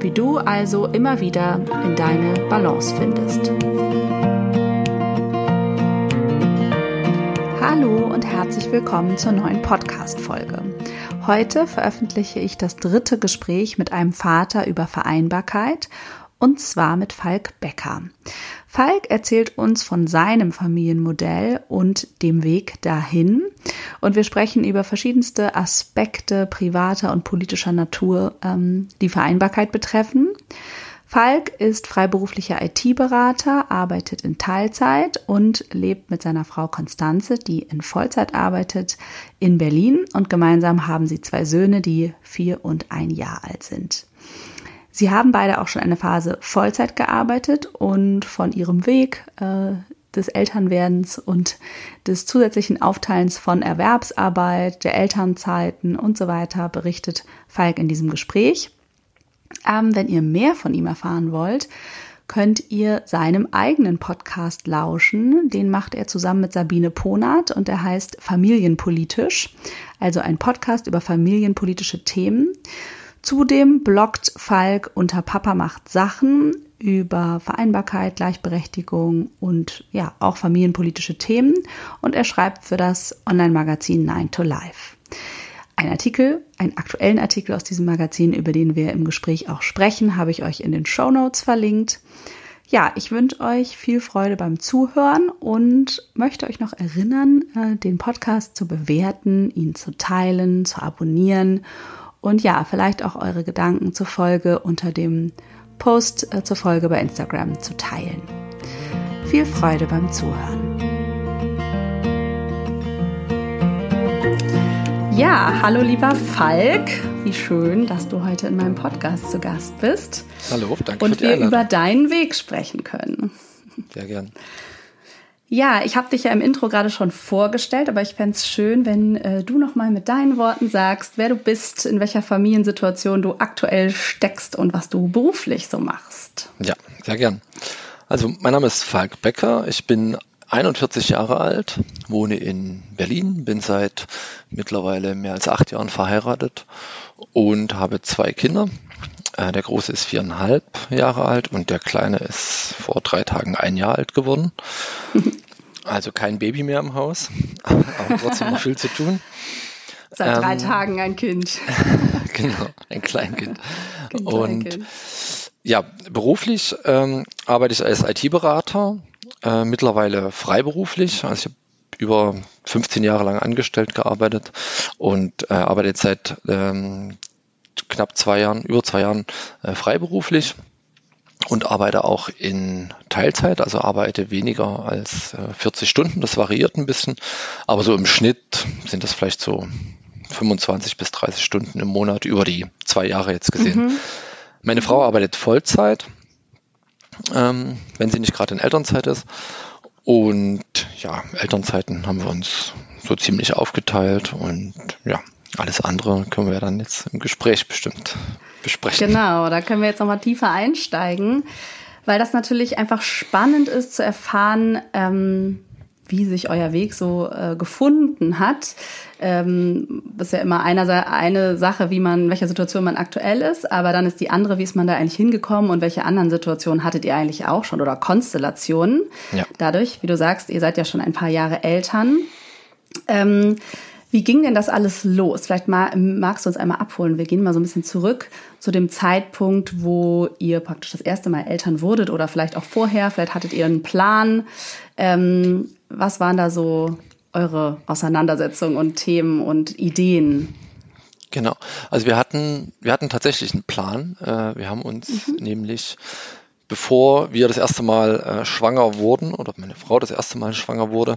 wie du also immer wieder in deine Balance findest. Hallo und herzlich willkommen zur neuen Podcast-Folge. Heute veröffentliche ich das dritte Gespräch mit einem Vater über Vereinbarkeit und zwar mit Falk Becker. Falk erzählt uns von seinem Familienmodell und dem Weg dahin. Und wir sprechen über verschiedenste Aspekte privater und politischer Natur, ähm, die Vereinbarkeit betreffen. Falk ist freiberuflicher IT-Berater, arbeitet in Teilzeit und lebt mit seiner Frau Konstanze, die in Vollzeit arbeitet, in Berlin. Und gemeinsam haben sie zwei Söhne, die vier und ein Jahr alt sind. Sie haben beide auch schon eine Phase Vollzeit gearbeitet und von ihrem Weg äh, des Elternwerdens und des zusätzlichen Aufteilens von Erwerbsarbeit, der Elternzeiten und so weiter berichtet Falk in diesem Gespräch. Ähm, wenn ihr mehr von ihm erfahren wollt, könnt ihr seinem eigenen Podcast lauschen. Den macht er zusammen mit Sabine Ponat und der heißt Familienpolitisch, also ein Podcast über familienpolitische Themen. Zudem bloggt Falk unter Papa macht Sachen über Vereinbarkeit, Gleichberechtigung und ja, auch familienpolitische Themen und er schreibt für das Online-Magazin Nine to Life. Ein Artikel, einen aktuellen Artikel aus diesem Magazin, über den wir im Gespräch auch sprechen, habe ich euch in den Show Notes verlinkt. Ja, ich wünsche euch viel Freude beim Zuhören und möchte euch noch erinnern, äh, den Podcast zu bewerten, ihn zu teilen, zu abonnieren und ja, vielleicht auch eure Gedanken zur Folge unter dem Post äh, zur Folge bei Instagram zu teilen. Viel Freude beim Zuhören. Ja, hallo lieber Falk. Wie schön, dass du heute in meinem Podcast zu Gast bist. Hallo, danke Und für die wir Einladung. über deinen Weg sprechen können. Sehr gern. Ja, ich habe dich ja im Intro gerade schon vorgestellt, aber ich fände schön, wenn äh, du noch mal mit deinen Worten sagst, wer du bist, in welcher Familiensituation du aktuell steckst und was du beruflich so machst. Ja, sehr gern. Also, mein Name ist Falk Becker. Ich bin 41 Jahre alt, wohne in Berlin, bin seit mittlerweile mehr als acht Jahren verheiratet und habe zwei Kinder. Äh, Der große ist viereinhalb Jahre alt und der kleine ist vor drei Tagen ein Jahr alt geworden. Also kein Baby mehr im Haus, aber trotzdem noch viel zu tun. Seit drei Ähm, Tagen ein Kind. Genau, ein Kleinkind. Ein Und Kleinkind. ja, beruflich ähm, arbeite ich als IT-Berater, äh, mittlerweile freiberuflich. Also ich habe über 15 Jahre lang angestellt gearbeitet und äh, arbeite jetzt seit ähm, knapp zwei Jahren, über zwei Jahren äh, freiberuflich und arbeite auch in Teilzeit, also arbeite weniger als äh, 40 Stunden. Das variiert ein bisschen, aber so im Schnitt sind das vielleicht so 25 bis 30 Stunden im Monat über die zwei Jahre jetzt gesehen. Meine Frau arbeitet Vollzeit, ähm, wenn sie nicht gerade in Elternzeit ist. Und ja, Elternzeiten haben wir uns so ziemlich aufgeteilt und ja, alles andere können wir dann jetzt im Gespräch bestimmt besprechen. Genau, da können wir jetzt nochmal tiefer einsteigen, weil das natürlich einfach spannend ist zu erfahren, ähm, wie sich euer Weg so äh, gefunden hat. Ähm, das ist ja immer einer, eine Sache, wie man, in welcher Situation man aktuell ist, aber dann ist die andere, wie ist man da eigentlich hingekommen und welche anderen Situationen hattet ihr eigentlich auch schon oder Konstellationen? Ja. Dadurch, wie du sagst, ihr seid ja schon ein paar Jahre Eltern. Ähm, Wie ging denn das alles los? Vielleicht mal, magst du uns einmal abholen. Wir gehen mal so ein bisschen zurück zu dem Zeitpunkt, wo ihr praktisch das erste Mal Eltern wurdet oder vielleicht auch vorher. Vielleicht hattet ihr einen Plan. Ähm, was waren da so eure Auseinandersetzungen und Themen und Ideen? Genau. Also wir hatten, wir hatten tatsächlich einen Plan. Äh, wir haben uns mhm. nämlich, bevor wir das erste Mal äh, schwanger wurden oder meine Frau das erste Mal schwanger wurde,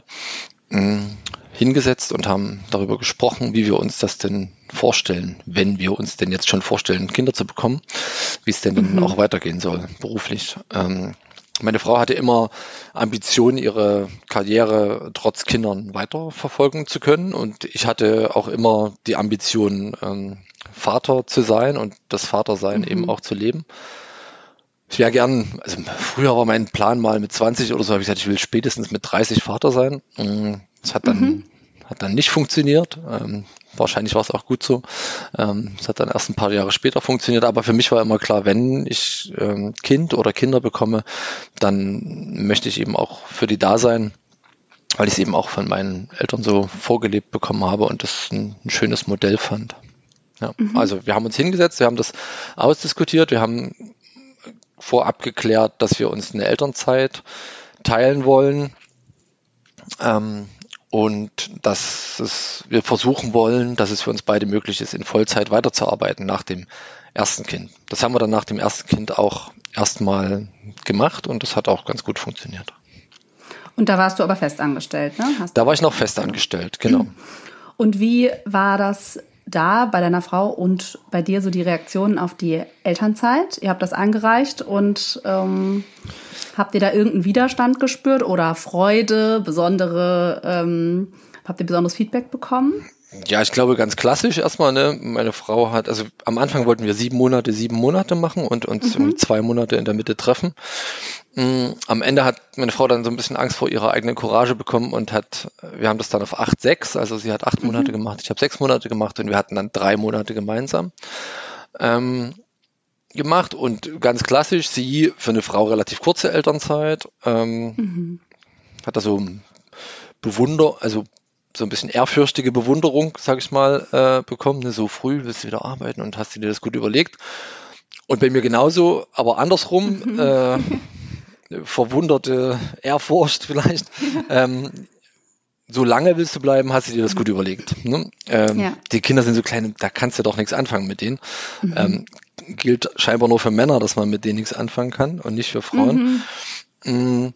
hingesetzt und haben darüber gesprochen, wie wir uns das denn vorstellen, wenn wir uns denn jetzt schon vorstellen, Kinder zu bekommen, wie es denn mhm. dann auch weitergehen soll, beruflich. Ähm, meine Frau hatte immer Ambitionen, ihre Karriere trotz Kindern weiterverfolgen zu können. Und ich hatte auch immer die Ambition, ähm, Vater zu sein und das Vatersein mhm. eben auch zu leben. Ich wäre gern, also früher war mein Plan mal mit 20 oder so, habe ich gesagt, ich will spätestens mit 30 Vater sein. Das hat dann, mhm. hat dann nicht funktioniert. Ähm, wahrscheinlich war es auch gut so. Ähm, es hat dann erst ein paar Jahre später funktioniert, aber für mich war immer klar, wenn ich ähm, Kind oder Kinder bekomme, dann möchte ich eben auch für die da sein, weil ich es eben auch von meinen Eltern so vorgelebt bekommen habe und das ein, ein schönes Modell fand. Ja, mhm. Also wir haben uns hingesetzt, wir haben das ausdiskutiert, wir haben vorab geklärt, dass wir uns eine Elternzeit teilen wollen ähm, und dass es, wir versuchen wollen, dass es für uns beide möglich ist, in Vollzeit weiterzuarbeiten nach dem ersten Kind. Das haben wir dann nach dem ersten Kind auch erstmal gemacht und das hat auch ganz gut funktioniert. Und da warst du aber festangestellt, ne? Hast da war ich noch festangestellt, genau. Und wie war das da bei deiner Frau und bei dir so die Reaktionen auf die Elternzeit? Ihr habt das eingereicht und ähm, habt ihr da irgendeinen Widerstand gespürt oder Freude, besondere, ähm, habt ihr besonderes Feedback bekommen? Ja, ich glaube ganz klassisch erstmal, ne, meine Frau hat, also am Anfang wollten wir sieben Monate, sieben Monate machen und uns mhm. zwei Monate in der Mitte treffen. Mm, am Ende hat meine Frau dann so ein bisschen Angst vor ihrer eigenen Courage bekommen und hat, wir haben das dann auf acht, sechs, also sie hat acht mhm. Monate gemacht, ich habe sechs Monate gemacht und wir hatten dann drei Monate gemeinsam. Ähm, gemacht und ganz klassisch, sie für eine Frau relativ kurze Elternzeit, ähm, mhm. hat da so Bewunder, also so ein bisschen ehrfürchtige Bewunderung, sag ich mal, äh, bekommen. Ne? So früh willst du wieder arbeiten und hast du dir das gut überlegt. Und bei mir genauso, aber andersrum, mhm. äh, verwunderte Ehrfurcht vielleicht. ähm, so lange willst du bleiben, hast du dir das gut überlegt. Ne? Ähm, ja. Die Kinder sind so klein, da kannst du doch nichts anfangen mit denen. Mhm. Ähm, gilt scheinbar nur für Männer, dass man mit denen nichts anfangen kann und nicht für Frauen. Mhm.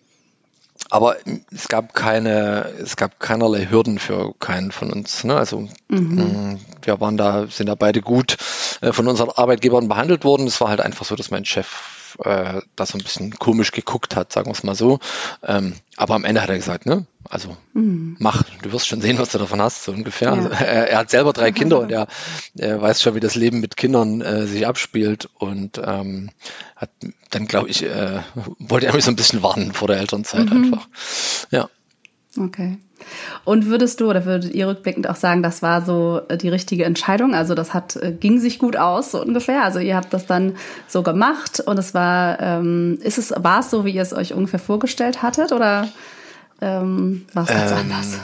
Aber es gab keine, es gab keinerlei Hürden für keinen von uns. Ne? Also mhm. Mm, wir waren da, sind da beide gut äh, von unseren Arbeitgebern behandelt worden. Es war halt einfach so, dass mein Chef äh, da so ein bisschen komisch geguckt hat, sagen wir es mal so. Ähm, aber am Ende hat er gesagt, ne, also mhm. mach, du wirst schon sehen, was du davon hast, so ungefähr. Ja. Er, er, hat selber drei Kinder und er, er, weiß schon, wie das Leben mit Kindern äh, sich abspielt und ähm, hat dann, glaube ich, äh, wollte er mich so ein bisschen warnen vor der Elternzeit mhm. einfach. Ja. Okay. Und würdest du oder würdet ihr rückblickend auch sagen, das war so äh, die richtige Entscheidung? Also das hat äh, ging sich gut aus so ungefähr. Also ihr habt das dann so gemacht und es war ähm, ist es war es so, wie ihr es euch ungefähr vorgestellt hattet oder ähm, war es ganz ähm, anders?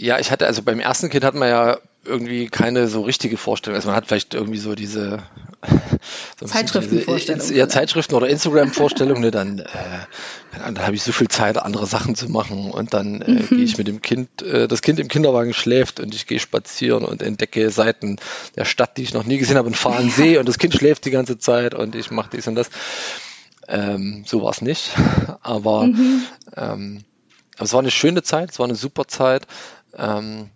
Ja, ich hatte also beim ersten Kind hat man ja irgendwie keine so richtige Vorstellung. Also man hat vielleicht irgendwie so diese so Zeitschriftenvorstellungen. Ja, Zeitschriften oder Instagram-Vorstellungen. Ne, dann, äh, dann habe ich so viel Zeit, andere Sachen zu machen und dann äh, mhm. gehe ich mit dem Kind, äh, das Kind im Kinderwagen schläft und ich gehe spazieren und entdecke Seiten der Stadt, die ich noch nie gesehen habe und fahre einen See und das Kind schläft die ganze Zeit und ich mache dies und das. Ähm, so war es nicht. Aber, mhm. ähm, aber es war eine schöne Zeit, es war eine super Zeit. Ähm,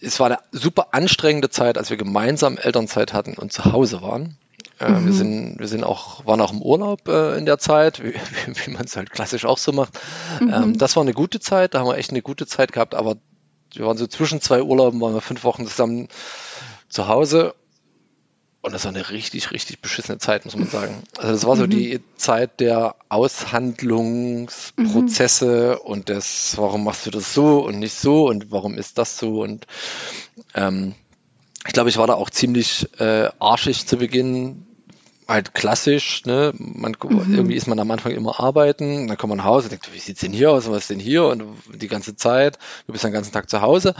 es war eine super anstrengende Zeit, als wir gemeinsam Elternzeit hatten und zu Hause waren. Äh, mhm. Wir sind, wir sind auch, waren auch im Urlaub äh, in der Zeit, wie, wie, man es halt klassisch auch so macht. Mhm. Ähm, das war eine gute Zeit, da haben wir echt eine gute Zeit gehabt, aber wir waren so zwischen zwei Urlauben, waren wir fünf Wochen zusammen zu Hause und das war eine richtig, richtig beschissene Zeit, muss man sagen. Also das war so mhm. die Zeit der Aushandlungsprozesse mhm. und des, warum machst du das so und nicht so und warum ist das so und ähm, ich glaube, ich war da auch ziemlich äh, arschig zu Beginn, halt klassisch, ne? Man, mhm. Irgendwie ist man am Anfang immer arbeiten, dann kommt man nach Hause und denkt, wie sieht's denn hier aus, was ist denn hier? Und die ganze Zeit, du bist den ganzen Tag zu Hause.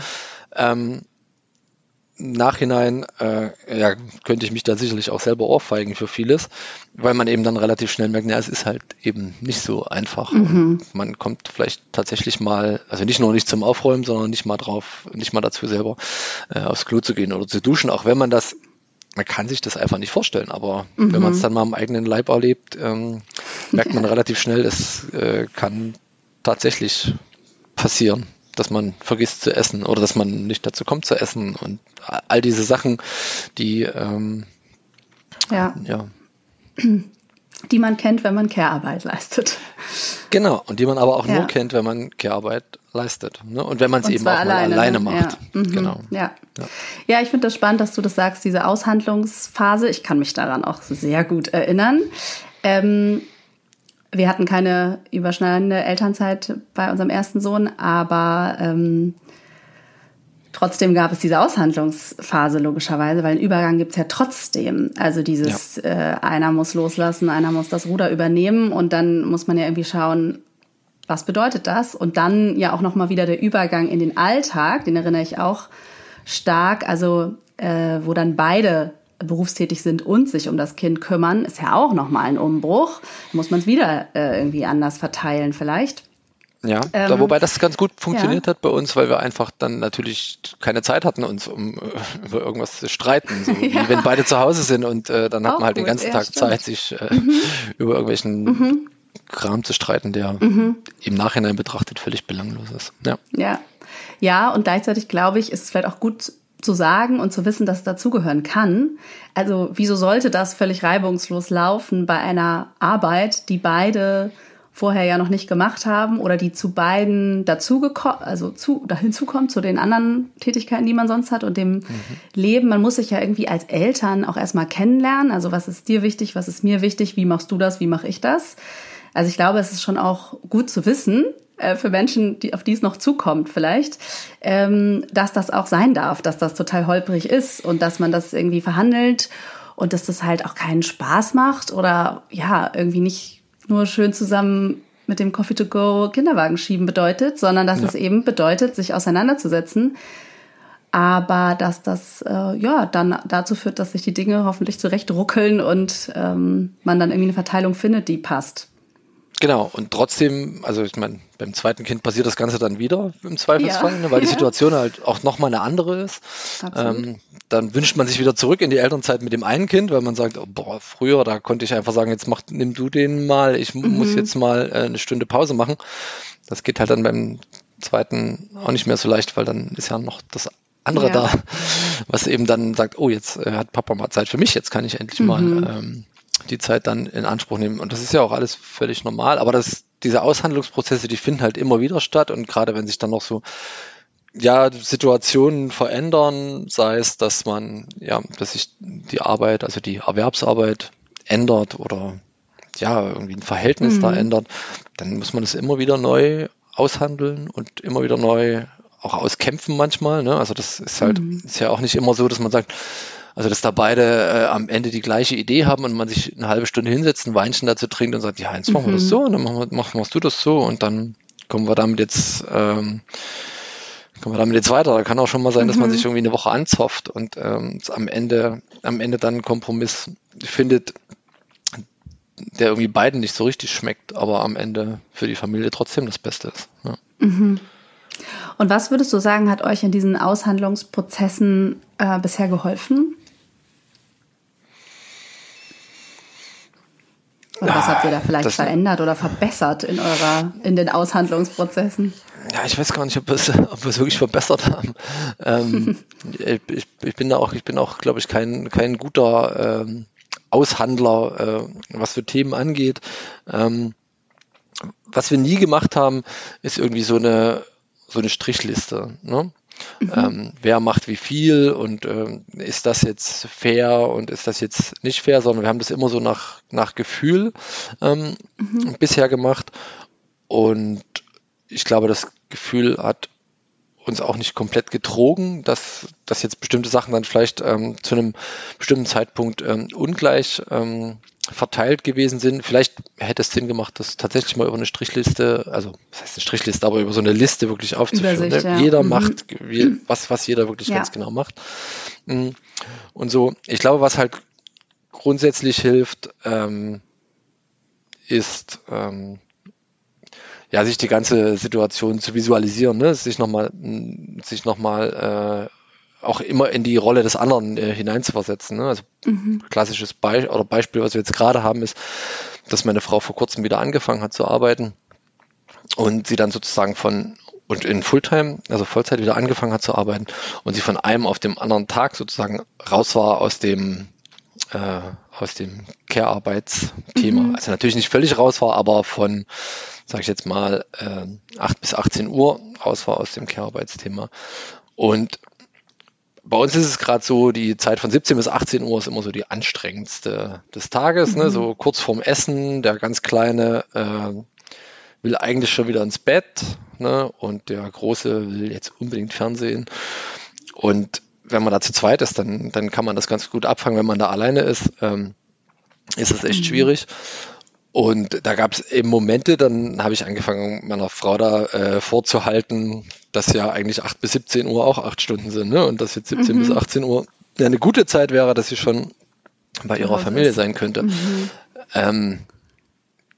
Ähm, Nachhinein äh, ja, könnte ich mich da sicherlich auch selber ohrfeigen für vieles, weil man eben dann relativ schnell merkt, ja, es ist halt eben nicht so einfach. Mhm. Man kommt vielleicht tatsächlich mal, also nicht nur nicht zum Aufräumen, sondern nicht mal drauf, nicht mal dazu selber äh, aufs Klo zu gehen oder zu duschen, auch wenn man das, man kann sich das einfach nicht vorstellen, aber mhm. wenn man es dann mal am eigenen Leib erlebt, ähm, merkt man relativ schnell, es äh, kann tatsächlich passieren dass man vergisst zu essen oder dass man nicht dazu kommt zu essen und all diese Sachen, die ähm, ja. ja. Die man kennt, wenn man Care-Arbeit leistet. Genau, und die man aber auch ja. nur kennt, wenn man Care-Arbeit leistet. Ne? Und wenn man es eben auch alleine, alleine ne? macht. Ja. Mhm. Genau. Ja, ja. ja ich finde das spannend, dass du das sagst, diese Aushandlungsphase. Ich kann mich daran auch sehr gut erinnern. Ähm, wir hatten keine überschneidende Elternzeit bei unserem ersten Sohn, aber ähm, trotzdem gab es diese Aushandlungsphase logischerweise, weil einen Übergang gibt's ja trotzdem. Also dieses, ja. äh, einer muss loslassen, einer muss das Ruder übernehmen und dann muss man ja irgendwie schauen, was bedeutet das? Und dann ja auch nochmal wieder der Übergang in den Alltag, den erinnere ich auch stark, also äh, wo dann beide berufstätig sind und sich um das Kind kümmern, ist ja auch nochmal ein Umbruch. Da muss man es wieder äh, irgendwie anders verteilen vielleicht. Ja, ähm, da, wobei das ganz gut funktioniert ja. hat bei uns, weil wir einfach dann natürlich keine Zeit hatten, uns um äh, über irgendwas zu streiten. So, ja. Wie wenn beide zu Hause sind und äh, dann hat man halt gut. den ganzen ja, Tag stimmt. Zeit, sich äh, mhm. über irgendwelchen mhm. Kram zu streiten, der mhm. im Nachhinein betrachtet völlig belanglos ist. Ja. ja. Ja, und gleichzeitig glaube ich, ist es vielleicht auch gut zu sagen und zu wissen, dass es dazugehören kann. Also wieso sollte das völlig reibungslos laufen bei einer Arbeit, die beide vorher ja noch nicht gemacht haben oder die zu beiden dazugekommen, also zu, da hinzukommt, zu den anderen Tätigkeiten, die man sonst hat und dem mhm. Leben. Man muss sich ja irgendwie als Eltern auch erstmal kennenlernen. Also was ist dir wichtig, was ist mir wichtig, wie machst du das, wie mache ich das? Also ich glaube, es ist schon auch gut zu wissen, äh, für Menschen, die, auf die es noch zukommt vielleicht, ähm, dass das auch sein darf, dass das total holprig ist und dass man das irgendwie verhandelt und dass das halt auch keinen Spaß macht oder ja, irgendwie nicht nur schön zusammen mit dem Coffee to go Kinderwagen schieben bedeutet, sondern dass ja. es eben bedeutet, sich auseinanderzusetzen. Aber dass das äh, ja dann dazu führt, dass sich die Dinge hoffentlich zurecht ruckeln und ähm, man dann irgendwie eine Verteilung findet, die passt. Genau, und trotzdem, also ich meine, beim zweiten Kind passiert das Ganze dann wieder im Zweifelsfall, ja. ne, weil die Situation halt auch nochmal eine andere ist. Ähm, dann wünscht man sich wieder zurück in die Elternzeit mit dem einen Kind, weil man sagt, oh, boah, früher, da konnte ich einfach sagen, jetzt mach, nimm du den mal, ich mhm. muss jetzt mal äh, eine Stunde Pause machen. Das geht halt dann beim zweiten auch nicht mehr so leicht, weil dann ist ja noch das andere ja. da, was eben dann sagt, oh, jetzt äh, hat Papa mal Zeit für mich, jetzt kann ich endlich mhm. mal ähm, die Zeit dann in Anspruch nehmen. Und das ist ja auch alles völlig normal, aber das, diese Aushandlungsprozesse, die finden halt immer wieder statt und gerade wenn sich dann noch so ja, Situationen verändern, sei es, dass man, ja, dass sich die Arbeit, also die Erwerbsarbeit ändert oder ja, irgendwie ein Verhältnis mhm. da ändert, dann muss man es immer wieder neu aushandeln und immer wieder neu auch auskämpfen manchmal. Ne? Also das ist halt, mhm. ist ja auch nicht immer so, dass man sagt, also, dass da beide äh, am Ende die gleiche Idee haben und man sich eine halbe Stunde hinsetzt, ein Weinchen dazu trinkt und sagt, ja, jetzt machen wir das mhm. so und dann machen wir, mach, machst du das so und dann kommen wir damit jetzt, ähm, kommen wir damit jetzt weiter. Da kann auch schon mal sein, dass man mhm. sich irgendwie eine Woche anzopft und ähm, am Ende, am Ende dann einen Kompromiss findet, der irgendwie beiden nicht so richtig schmeckt, aber am Ende für die Familie trotzdem das Beste ist. Ja. Mhm. Und was würdest du sagen, hat euch in diesen Aushandlungsprozessen äh, bisher geholfen? Oder was habt ihr da vielleicht das, verändert oder verbessert in eurer, in den Aushandlungsprozessen? Ja, ich weiß gar nicht, ob wir es, ob wir es wirklich verbessert haben. Ähm, ich, ich, bin da auch, ich bin auch, glaube ich, kein, kein guter ähm, Aushandler, äh, was für Themen angeht. Ähm, was wir nie gemacht haben, ist irgendwie so eine, so eine Strichliste. Ne? Mhm. Ähm, wer macht wie viel und ähm, ist das jetzt fair und ist das jetzt nicht fair, sondern wir haben das immer so nach, nach Gefühl ähm, mhm. bisher gemacht. Und ich glaube, das Gefühl hat uns auch nicht komplett getrogen, dass, dass jetzt bestimmte Sachen dann vielleicht ähm, zu einem bestimmten Zeitpunkt ähm, ungleich ähm, verteilt gewesen sind. Vielleicht hätte es Sinn gemacht, das tatsächlich mal über eine Strichliste, also was heißt eine Strichliste, aber über so eine Liste wirklich aufzuführen. Ne? Ja. Jeder mhm. macht, wie, was, was jeder wirklich ja. ganz genau macht. Mhm. Und so, ich glaube, was halt grundsätzlich hilft, ähm, ist, ähm, ja, sich die ganze Situation zu visualisieren, ne? sich nochmal, sich nochmal äh, auch immer in die Rolle des anderen äh, hineinzuversetzen. Ne? Also mhm. klassisches Be oder Beispiel, was wir jetzt gerade haben, ist, dass meine Frau vor kurzem wieder angefangen hat zu arbeiten und sie dann sozusagen von und in Fulltime, also Vollzeit wieder angefangen hat zu arbeiten und sie von einem auf dem anderen Tag sozusagen raus war aus dem äh, aus dem Care-Arbeitsthema. Mhm. Also natürlich nicht völlig raus war, aber von, sage ich jetzt mal, äh, 8 bis 18 Uhr raus war aus dem Care-Arbeitsthema. Und bei uns ist es gerade so, die Zeit von 17 bis 18 Uhr ist immer so die anstrengendste des Tages, ne? mhm. ne? so kurz vorm Essen. Der ganz Kleine äh, will eigentlich schon wieder ins Bett ne? und der Große will jetzt unbedingt Fernsehen. Und wenn man da zu zweit ist, dann, dann kann man das ganz gut abfangen. Wenn man da alleine ist, ähm, ist es echt mhm. schwierig. Und da gab es eben Momente, dann habe ich angefangen, meiner Frau da äh, vorzuhalten, dass ja eigentlich 8 bis 17 Uhr auch 8 Stunden sind, ne? Und dass jetzt 17 mhm. bis 18 Uhr eine gute Zeit wäre, dass sie schon bei ihrer Familie sein könnte. Mhm. Ähm,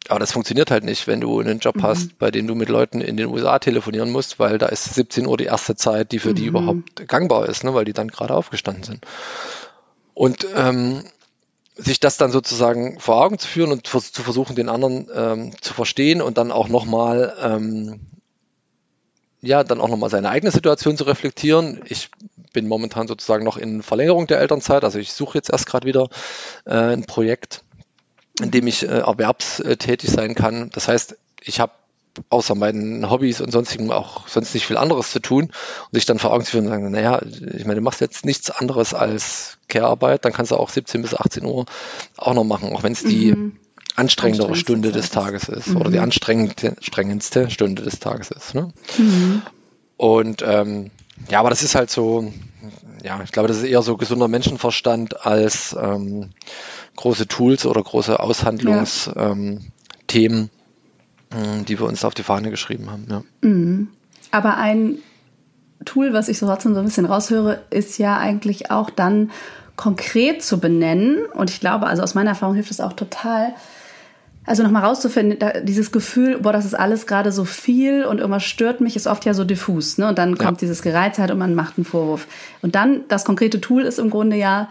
aber das funktioniert halt nicht, wenn du einen Job mhm. hast, bei dem du mit Leuten in den USA telefonieren musst, weil da ist 17 Uhr die erste Zeit, die für mhm. die überhaupt gangbar ist, ne, weil die dann gerade aufgestanden sind. Und ähm, sich das dann sozusagen vor Augen zu führen und zu versuchen, den anderen ähm, zu verstehen und dann auch nochmal, ähm, ja, dann auch nochmal seine eigene Situation zu reflektieren. Ich bin momentan sozusagen noch in Verlängerung der Elternzeit, also ich suche jetzt erst gerade wieder äh, ein Projekt, in dem ich äh, erwerbstätig sein kann. Das heißt, ich habe außer meinen Hobbys und sonstigen auch sonst nicht viel anderes zu tun und sich dann vor Augen zu führen und sagen, naja, ich meine, du machst jetzt nichts anderes als Care-Arbeit, dann kannst du auch 17 bis 18 Uhr auch noch machen, auch wenn es die mhm. anstrengendere Stunde des Tages ist mhm. oder die anstrengendste Stunde des Tages ist. Ne? Mhm. Und ähm, ja, aber das ist halt so, ja, ich glaube, das ist eher so gesunder Menschenverstand als ähm, große Tools oder große Aushandlungsthemen. Ja. Ähm, Mhm, die wir uns auf die Fahne geschrieben haben. Ja. Mhm. Aber ein Tool, was ich so trotzdem so ein bisschen raushöre, ist ja eigentlich auch dann konkret zu benennen. Und ich glaube, also aus meiner Erfahrung hilft es auch total, also nochmal rauszufinden, da, dieses Gefühl, boah, das ist alles gerade so viel und irgendwas stört mich, ist oft ja so diffus. Ne? Und dann kommt ja. dieses Gereiztheit und man macht einen Vorwurf. Und dann, das konkrete Tool ist im Grunde ja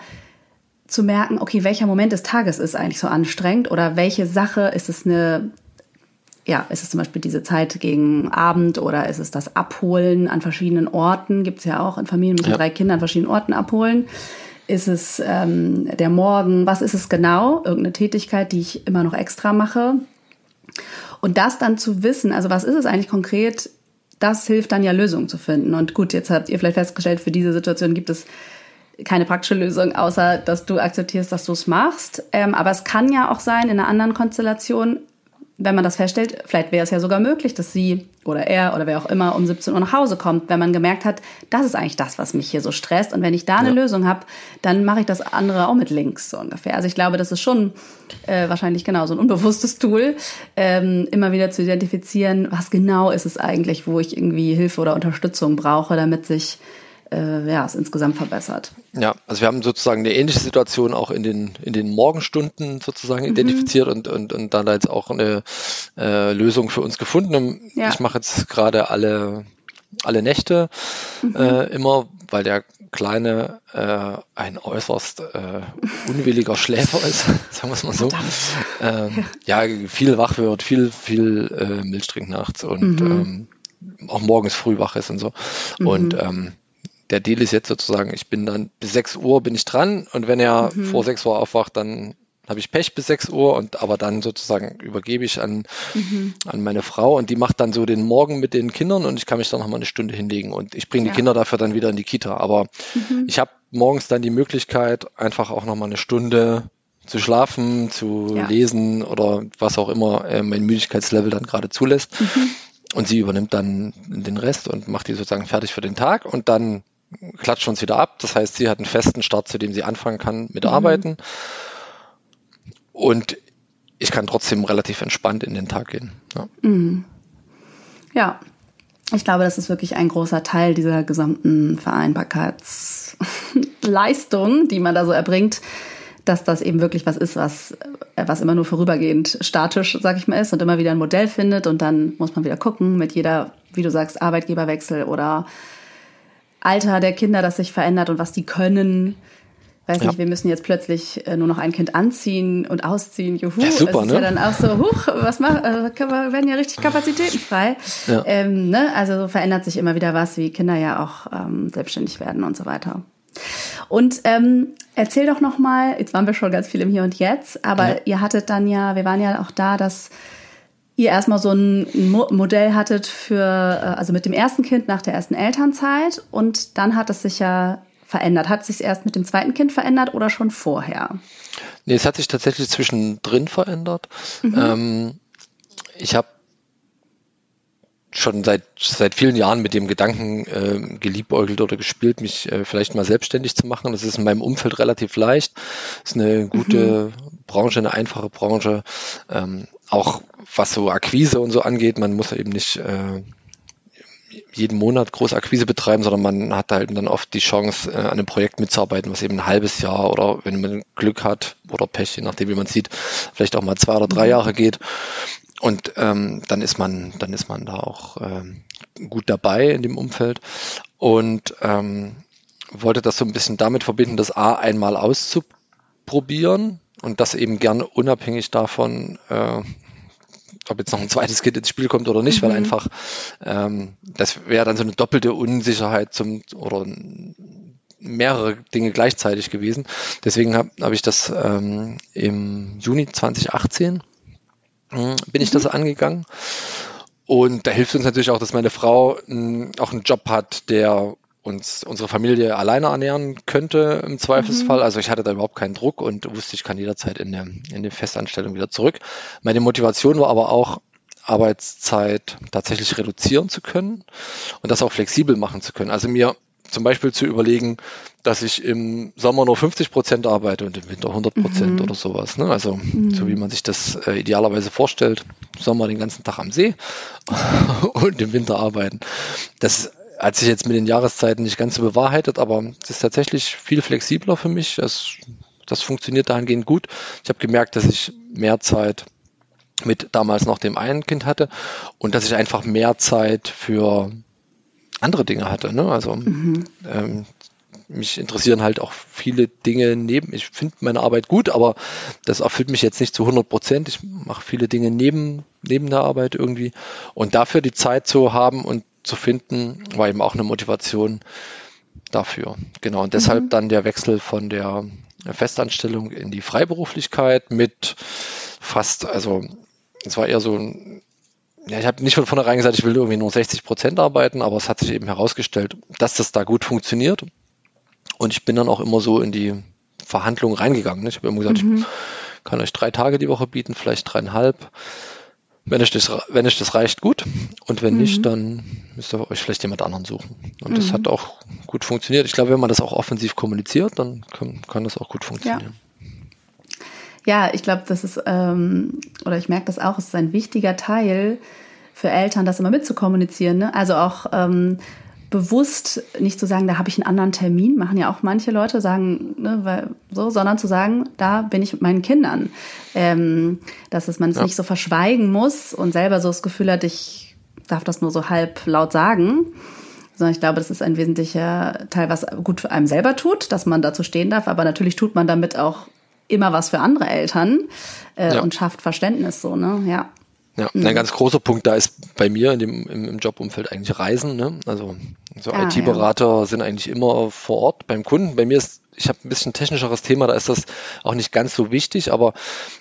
zu merken, okay, welcher Moment des Tages ist eigentlich so anstrengend oder welche Sache ist es eine ja, ist es zum Beispiel diese Zeit gegen Abend oder ist es das Abholen an verschiedenen Orten? Gibt es ja auch in Familien mit ja. drei Kindern an verschiedenen Orten abholen. Ist es ähm, der Morgen? Was ist es genau? Irgendeine Tätigkeit, die ich immer noch extra mache. Und das dann zu wissen, also was ist es eigentlich konkret, das hilft dann ja Lösungen zu finden. Und gut, jetzt habt ihr vielleicht festgestellt, für diese Situation gibt es keine praktische Lösung, außer dass du akzeptierst, dass du es machst. Ähm, aber es kann ja auch sein, in einer anderen Konstellation, wenn man das feststellt, vielleicht wäre es ja sogar möglich, dass sie oder er oder wer auch immer um 17 Uhr nach Hause kommt, wenn man gemerkt hat, das ist eigentlich das, was mich hier so stresst. Und wenn ich da eine ja. Lösung habe, dann mache ich das andere auch mit links so ungefähr. Also ich glaube, das ist schon äh, wahrscheinlich genau so ein unbewusstes Tool, ähm, immer wieder zu identifizieren, was genau ist es eigentlich, wo ich irgendwie Hilfe oder Unterstützung brauche, damit sich äh, ja, es insgesamt verbessert. Ja, also wir haben sozusagen eine ähnliche Situation auch in den, in den Morgenstunden sozusagen mhm. identifiziert und, und, und dann jetzt auch eine äh, Lösung für uns gefunden. Ja. Ich mache jetzt gerade alle, alle Nächte mhm. äh, immer, weil der Kleine äh, ein äußerst äh, unwilliger Schläfer ist, sagen wir es mal so. Äh, ja, viel wach wird, viel, viel äh, Milch trinkt nachts und mhm. ähm, auch morgens früh wach ist und so. Mhm. Und ähm, der Deal ist jetzt sozusagen, ich bin dann bis 6 Uhr bin ich dran und wenn er mhm. vor 6 Uhr aufwacht, dann habe ich Pech bis 6 Uhr und aber dann sozusagen übergebe ich an, mhm. an meine Frau und die macht dann so den Morgen mit den Kindern und ich kann mich dann noch mal eine Stunde hinlegen und ich bringe ja. die Kinder dafür dann wieder in die Kita. Aber mhm. ich habe morgens dann die Möglichkeit, einfach auch noch mal eine Stunde zu schlafen, zu ja. lesen oder was auch immer äh, mein Müdigkeitslevel dann gerade zulässt. Mhm. und sie übernimmt dann den Rest und macht die sozusagen fertig für den Tag und dann klatscht uns wieder ab. Das heißt, sie hat einen festen Start, zu dem sie anfangen kann mit mhm. Arbeiten. Und ich kann trotzdem relativ entspannt in den Tag gehen. Ja. Mhm. ja. Ich glaube, das ist wirklich ein großer Teil dieser gesamten Vereinbarkeitsleistung, die man da so erbringt, dass das eben wirklich was ist, was, was immer nur vorübergehend statisch, sag ich mal, ist und immer wieder ein Modell findet und dann muss man wieder gucken mit jeder, wie du sagst, Arbeitgeberwechsel oder Alter der Kinder, das sich verändert und was die können. Weiß ja. nicht, wir müssen jetzt plötzlich äh, nur noch ein Kind anziehen und ausziehen. Juhu, ja, super, es ist ne? ja dann auch so, huch, was macht, äh, werden ja richtig Kapazitäten frei. Ja. Ähm, ne? Also verändert sich immer wieder was, wie Kinder ja auch ähm, selbstständig werden und so weiter. Und ähm, erzähl doch noch mal, jetzt waren wir schon ganz viel im Hier und Jetzt, aber ja. ihr hattet dann ja, wir waren ja auch da, dass ihr erstmal so ein Modell hattet für, äh, also mit dem ersten Kind nach der ersten Elternzeit und dann hat es sich ja verändert. Hat es sich erst mit dem zweiten Kind verändert oder schon vorher? Nee, es hat sich tatsächlich zwischendrin verändert. Mhm. Ähm, ich habe schon seit, seit vielen Jahren mit dem Gedanken äh, geliebäugelt oder gespielt, mich äh, vielleicht mal selbstständig zu machen. Das ist in meinem Umfeld relativ leicht. Das ist eine gute mhm. Branche, eine einfache Branche. Ähm, auch was so Akquise und so angeht, man muss eben nicht äh, jeden Monat groß Akquise betreiben, sondern man hat halt dann oft die Chance, äh, an einem Projekt mitzuarbeiten, was eben ein halbes Jahr oder wenn man Glück hat oder Pech, je nachdem wie man sieht, vielleicht auch mal zwei oder drei mhm. Jahre geht. Und ähm, dann ist man, dann ist man da auch ähm, gut dabei in dem Umfeld. Und ähm, wollte das so ein bisschen damit verbinden, das A einmal auszuprobieren und das eben gerne unabhängig davon, äh, ob jetzt noch ein zweites Kind ins Spiel kommt oder nicht, mhm. weil einfach ähm, das wäre dann so eine doppelte Unsicherheit zum oder mehrere Dinge gleichzeitig gewesen. Deswegen habe hab ich das ähm, im Juni 2018 äh, bin ich das mhm. angegangen. Und da hilft uns natürlich auch, dass meine Frau äh, auch einen Job hat, der uns unsere Familie alleine ernähren könnte im Zweifelsfall. Mhm. Also ich hatte da überhaupt keinen Druck und wusste, ich kann jederzeit in eine, in eine Festanstellung wieder zurück. Meine Motivation war aber auch, Arbeitszeit tatsächlich reduzieren zu können und das auch flexibel machen zu können. Also mir zum Beispiel zu überlegen, dass ich im Sommer nur 50 Prozent arbeite und im Winter 100 Prozent mhm. oder sowas. Ne? Also mhm. so wie man sich das äh, idealerweise vorstellt, Sommer den ganzen Tag am See und im Winter arbeiten. Das hat sich jetzt mit den Jahreszeiten nicht ganz so bewahrheitet, aber es ist tatsächlich viel flexibler für mich. Das, das funktioniert dahingehend gut. Ich habe gemerkt, dass ich mehr Zeit mit damals noch dem einen Kind hatte und dass ich einfach mehr Zeit für andere Dinge hatte. Ne? Also mhm. ähm, mich interessieren halt auch viele Dinge neben. Ich finde meine Arbeit gut, aber das erfüllt mich jetzt nicht zu 100 Prozent. Ich mache viele Dinge neben, neben der Arbeit irgendwie. Und dafür die Zeit zu haben und zu finden, war eben auch eine Motivation dafür. Genau, und deshalb mhm. dann der Wechsel von der Festanstellung in die Freiberuflichkeit mit fast, also es war eher so ein, ja, ich habe nicht von vornherein gesagt, ich will irgendwie nur 60 Prozent arbeiten, aber es hat sich eben herausgestellt, dass das da gut funktioniert. Und ich bin dann auch immer so in die Verhandlungen reingegangen. Ich habe immer gesagt, mhm. ich kann euch drei Tage die Woche bieten, vielleicht dreieinhalb. Wenn euch das, wenn euch das reicht, gut. Und wenn mhm. nicht, dann müsst ihr euch vielleicht jemand anderen suchen. Und mhm. das hat auch gut funktioniert. Ich glaube, wenn man das auch offensiv kommuniziert, dann kann, kann das auch gut funktionieren. Ja, ja ich glaube, das ist, ähm, oder ich merke das auch, es ist ein wichtiger Teil für Eltern, das immer mitzukommunizieren. Ne? Also auch ähm, bewusst nicht zu sagen, da habe ich einen anderen Termin, machen ja auch manche Leute, sagen, ne, weil, so, sondern zu sagen, da bin ich mit meinen Kindern. Ähm, dass es, man es ja. nicht so verschweigen muss und selber so das Gefühl hat, ich darf das nur so halb laut sagen. Sondern ich glaube, das ist ein wesentlicher Teil, was gut für einem selber tut, dass man dazu stehen darf. Aber natürlich tut man damit auch immer was für andere Eltern äh, ja. und schafft Verständnis so, ne? Ja. Ja, mhm. ein ganz großer Punkt da ist bei mir in dem, im, im Jobumfeld eigentlich Reisen. Ne? Also so ah, IT-Berater ja. sind eigentlich immer vor Ort beim Kunden. Bei mir ist, ich habe ein bisschen technischeres Thema, da ist das auch nicht ganz so wichtig, aber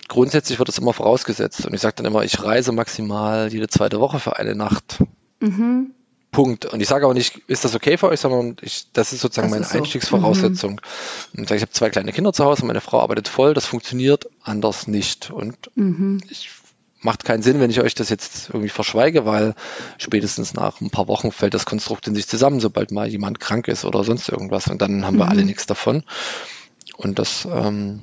grundsätzlich wird das immer vorausgesetzt. Und ich sage dann immer, ich reise maximal jede zweite Woche für eine Nacht. Mhm. Punkt. Und ich sage auch nicht, ist das okay für euch, sondern ich, das ist sozusagen das meine ist Einstiegsvoraussetzung. Mhm. Und ich sage, ich habe zwei kleine Kinder zu Hause, meine Frau arbeitet voll, das funktioniert anders nicht. Und mhm. ich macht keinen Sinn, wenn ich euch das jetzt irgendwie verschweige, weil spätestens nach ein paar Wochen fällt das Konstrukt in sich zusammen, sobald mal jemand krank ist oder sonst irgendwas. Und dann haben wir alle mhm. nichts davon. Und das ähm,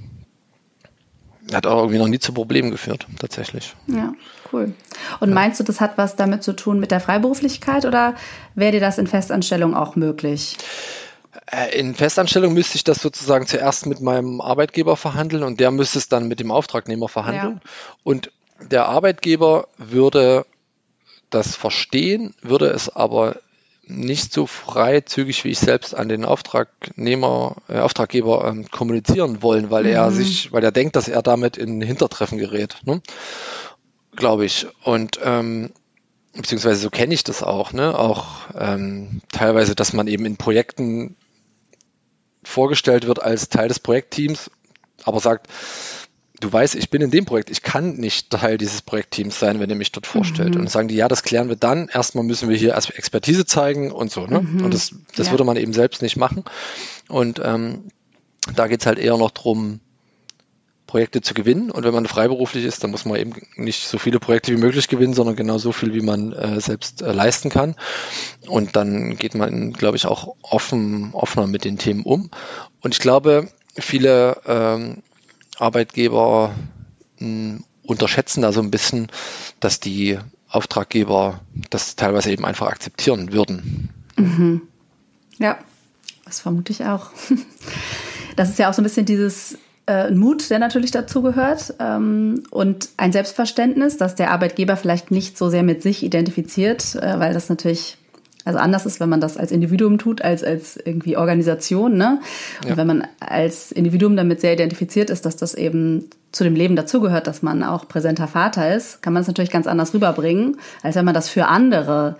hat auch irgendwie noch nie zu Problemen geführt, tatsächlich. Ja, cool. Und ja. meinst du, das hat was damit zu tun mit der Freiberuflichkeit oder wäre dir das in Festanstellung auch möglich? Äh, in Festanstellung müsste ich das sozusagen zuerst mit meinem Arbeitgeber verhandeln und der müsste es dann mit dem Auftragnehmer verhandeln. Ja. Und der Arbeitgeber würde das verstehen, würde es aber nicht so freizügig wie ich selbst an den Auftragnehmer, äh, Auftraggeber ähm, kommunizieren wollen, weil mhm. er sich, weil er denkt, dass er damit in Hintertreffen gerät, ne? glaube ich. Und ähm, beziehungsweise so kenne ich das auch, ne? Auch ähm, teilweise, dass man eben in Projekten vorgestellt wird als Teil des Projektteams, aber sagt, du weißt, ich bin in dem Projekt, ich kann nicht Teil dieses Projektteams sein, wenn ihr mich dort vorstellt. Mhm. Und sagen die, ja, das klären wir dann. Erstmal müssen wir hier Expertise zeigen und so. Ne? Mhm. Und das, das ja. würde man eben selbst nicht machen. Und ähm, da geht's halt eher noch drum, Projekte zu gewinnen. Und wenn man freiberuflich ist, dann muss man eben nicht so viele Projekte wie möglich gewinnen, sondern genau so viel, wie man äh, selbst äh, leisten kann. Und dann geht man, glaube ich, auch offen, offener mit den Themen um. Und ich glaube, viele ähm, Arbeitgeber mh, hm, unterschätzen da so ein bisschen, dass die Auftraggeber das teilweise eben einfach akzeptieren würden. Mhm. Ja, das vermute ich auch. Das ist ja auch so ein bisschen dieses äh, Mut, der natürlich dazu gehört ähm, und ein Selbstverständnis, dass der Arbeitgeber vielleicht nicht so sehr mit sich identifiziert, äh, weil das natürlich also anders ist, wenn man das als Individuum tut, als als irgendwie Organisation. Ne? Und ja. wenn man als Individuum damit sehr identifiziert ist, dass das eben zu dem Leben dazugehört, dass man auch präsenter Vater ist, kann man es natürlich ganz anders rüberbringen, als wenn man das für andere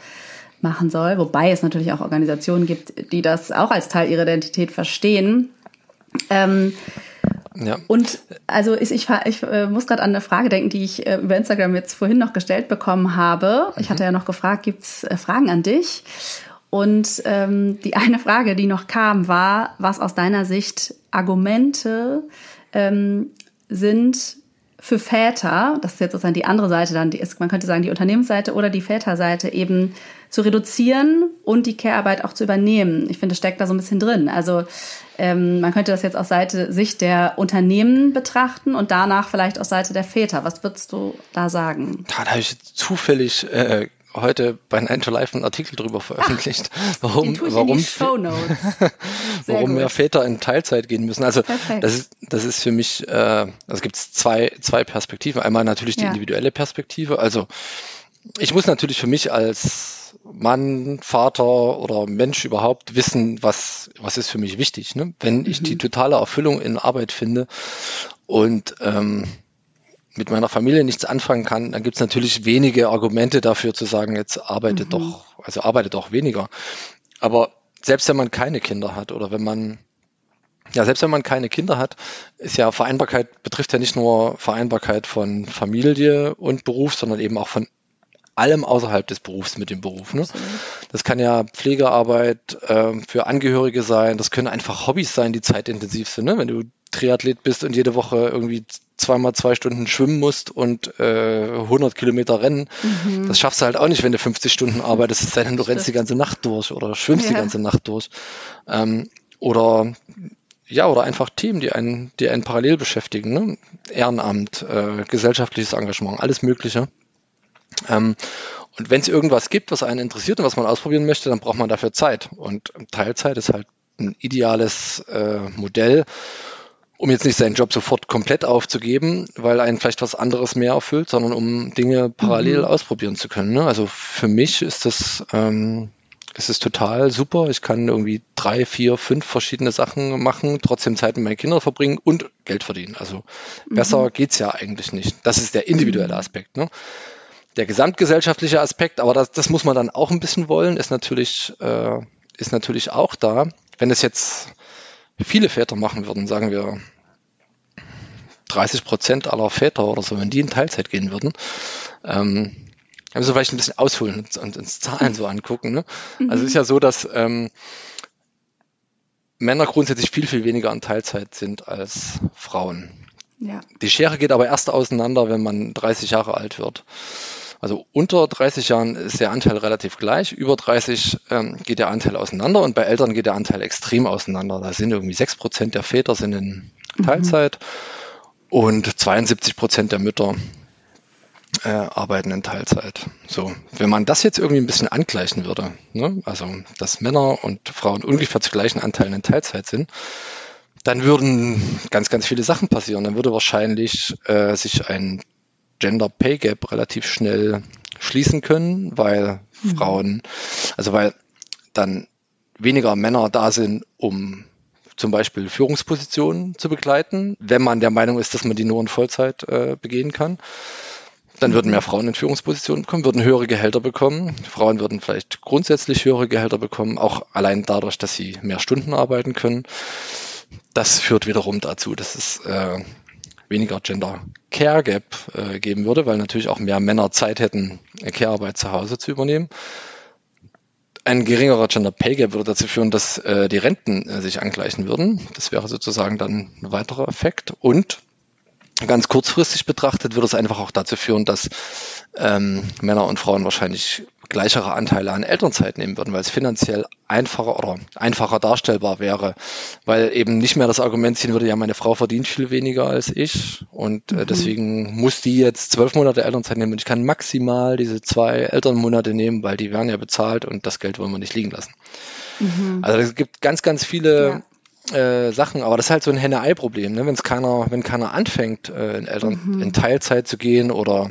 machen soll. Wobei es natürlich auch Organisationen gibt, die das auch als Teil ihrer Identität verstehen. Ähm, ja. Und also ich, ich, ich äh, muss gerade an eine Frage denken, die ich äh, über Instagram jetzt vorhin noch gestellt bekommen habe. Ich mhm. hatte ja noch gefragt, gibt's äh, Fragen an dich? Und ähm, die eine Frage, die noch kam, war, was aus deiner Sicht Argumente ähm, sind für Väter, das ist jetzt sozusagen die andere Seite dann, die ist, man könnte sagen die Unternehmensseite oder die Väterseite eben zu reduzieren und die Care-Arbeit auch zu übernehmen. Ich finde, es steckt da so ein bisschen drin. Also ähm, man könnte das jetzt aus Seite Sicht der Unternehmen betrachten und danach vielleicht aus Seite der Väter. Was würdest du da sagen? Da habe ich zufällig äh, heute bei 9 to Life einen Artikel drüber veröffentlicht, Ach, warum, warum, warum mehr Väter in Teilzeit gehen müssen. Also das ist, das ist für mich, äh, also gibt es zwei, zwei Perspektiven. Einmal natürlich die ja. individuelle Perspektive. Also ich muss natürlich für mich als Mann, Vater oder Mensch überhaupt wissen, was, was ist für mich wichtig. Ne? Wenn ich die mhm. totale Erfüllung in Arbeit finde und ähm, mit meiner Familie nichts anfangen kann, dann gibt es natürlich wenige Argumente dafür zu sagen, jetzt arbeite mhm. doch, also arbeite doch weniger. Aber selbst wenn man keine Kinder hat oder wenn man ja, selbst wenn man keine Kinder hat, ist ja Vereinbarkeit, betrifft ja nicht nur Vereinbarkeit von Familie und Beruf, sondern eben auch von allem außerhalb des Berufs mit dem Beruf. Ne? Das kann ja Pflegearbeit äh, für Angehörige sein, das können einfach Hobbys sein, die zeitintensiv sind. Ne? Wenn du Triathlet bist und jede Woche irgendwie zweimal zwei Stunden schwimmen musst und äh, 100 Kilometer rennen, mhm. das schaffst du halt auch nicht, wenn du 50 Stunden arbeitest, es sei denn, du rennst die ganze Nacht durch oder schwimmst ja. die ganze Nacht durch. Ähm, oder ja, oder einfach Themen, die einen, die einen parallel beschäftigen, ne? Ehrenamt, äh, gesellschaftliches Engagement, alles Mögliche. Ähm, und wenn es irgendwas gibt, was einen interessiert und was man ausprobieren möchte, dann braucht man dafür Zeit. Und Teilzeit ist halt ein ideales äh, Modell, um jetzt nicht seinen Job sofort komplett aufzugeben, weil einen vielleicht was anderes mehr erfüllt, sondern um Dinge parallel mhm. ausprobieren zu können. Ne? Also für mich ist das ähm, es ist total super. Ich kann irgendwie drei, vier, fünf verschiedene Sachen machen, trotzdem Zeit mit meinen Kindern verbringen und Geld verdienen. Also besser mhm. geht's ja eigentlich nicht. Das ist der individuelle mhm. Aspekt. Ne? der gesamtgesellschaftliche Aspekt, aber das, das muss man dann auch ein bisschen wollen, ist natürlich, äh, ist natürlich auch da. Wenn es jetzt viele Väter machen würden, sagen wir 30 Prozent aller Väter oder so, wenn die in Teilzeit gehen würden, ähm, wir vielleicht ein bisschen ausholen und, und uns Zahlen so angucken. Ne? Mhm. Also es ist ja so, dass ähm, Männer grundsätzlich viel, viel weniger an Teilzeit sind als Frauen. Ja. Die Schere geht aber erst auseinander, wenn man 30 Jahre alt wird. Also unter 30 Jahren ist der Anteil relativ gleich, über 30 ähm, geht der Anteil auseinander und bei Eltern geht der Anteil extrem auseinander. Da sind irgendwie 6 Prozent der Väter sind in mhm. Teilzeit mhm. und 72 Prozent der Mütter äh, arbeiten in Teilzeit. So, wenn man das jetzt irgendwie ein bisschen angleichen würde, ne? also dass Männer und Frauen ungefähr zu gleichen Anteilen in Teilzeit sind, dann würden ganz, ganz viele Sachen passieren. Dann würde wahrscheinlich äh, sich ein Gender Pay Gap relativ schnell schließen können, weil mhm. Frauen, also weil dann weniger Männer da sind, um zum Beispiel Führungspositionen zu begleiten, wenn man der Meinung ist, dass man die nur in Vollzeit äh, begehen kann. Dann würden mehr Frauen in Führungspositionen kommen, würden höhere Gehälter bekommen. Frauen würden vielleicht grundsätzlich höhere Gehälter bekommen, auch allein dadurch, dass sie mehr Stunden arbeiten können. Das führt wiederum dazu, dass es äh, weniger Gender Care Gap äh, geben würde, weil natürlich auch mehr Männer Zeit hätten, Care-Arbeit zu Hause zu übernehmen. Ein geringerer Gender Pay Gap würde dazu führen, dass äh, die Renten äh, sich angleichen würden. Das wäre sozusagen dann ein weiterer Effekt. Und ganz kurzfristig betrachtet würde es einfach auch dazu führen, dass ähm, Männer und Frauen wahrscheinlich gleichere Anteile an Elternzeit nehmen würden, weil es finanziell einfacher oder einfacher darstellbar wäre, weil eben nicht mehr das Argument ziehen würde, ja, meine Frau verdient viel weniger als ich und äh, mhm. deswegen muss die jetzt zwölf Monate Elternzeit nehmen und ich kann maximal diese zwei Elternmonate nehmen, weil die werden ja bezahlt und das Geld wollen wir nicht liegen lassen. Mhm. Also es gibt ganz, ganz viele ja. äh, Sachen, aber das ist halt so ein Henne-Ei-Problem, ne? wenn es keiner, wenn keiner anfängt, äh, in Eltern mhm. in Teilzeit zu gehen oder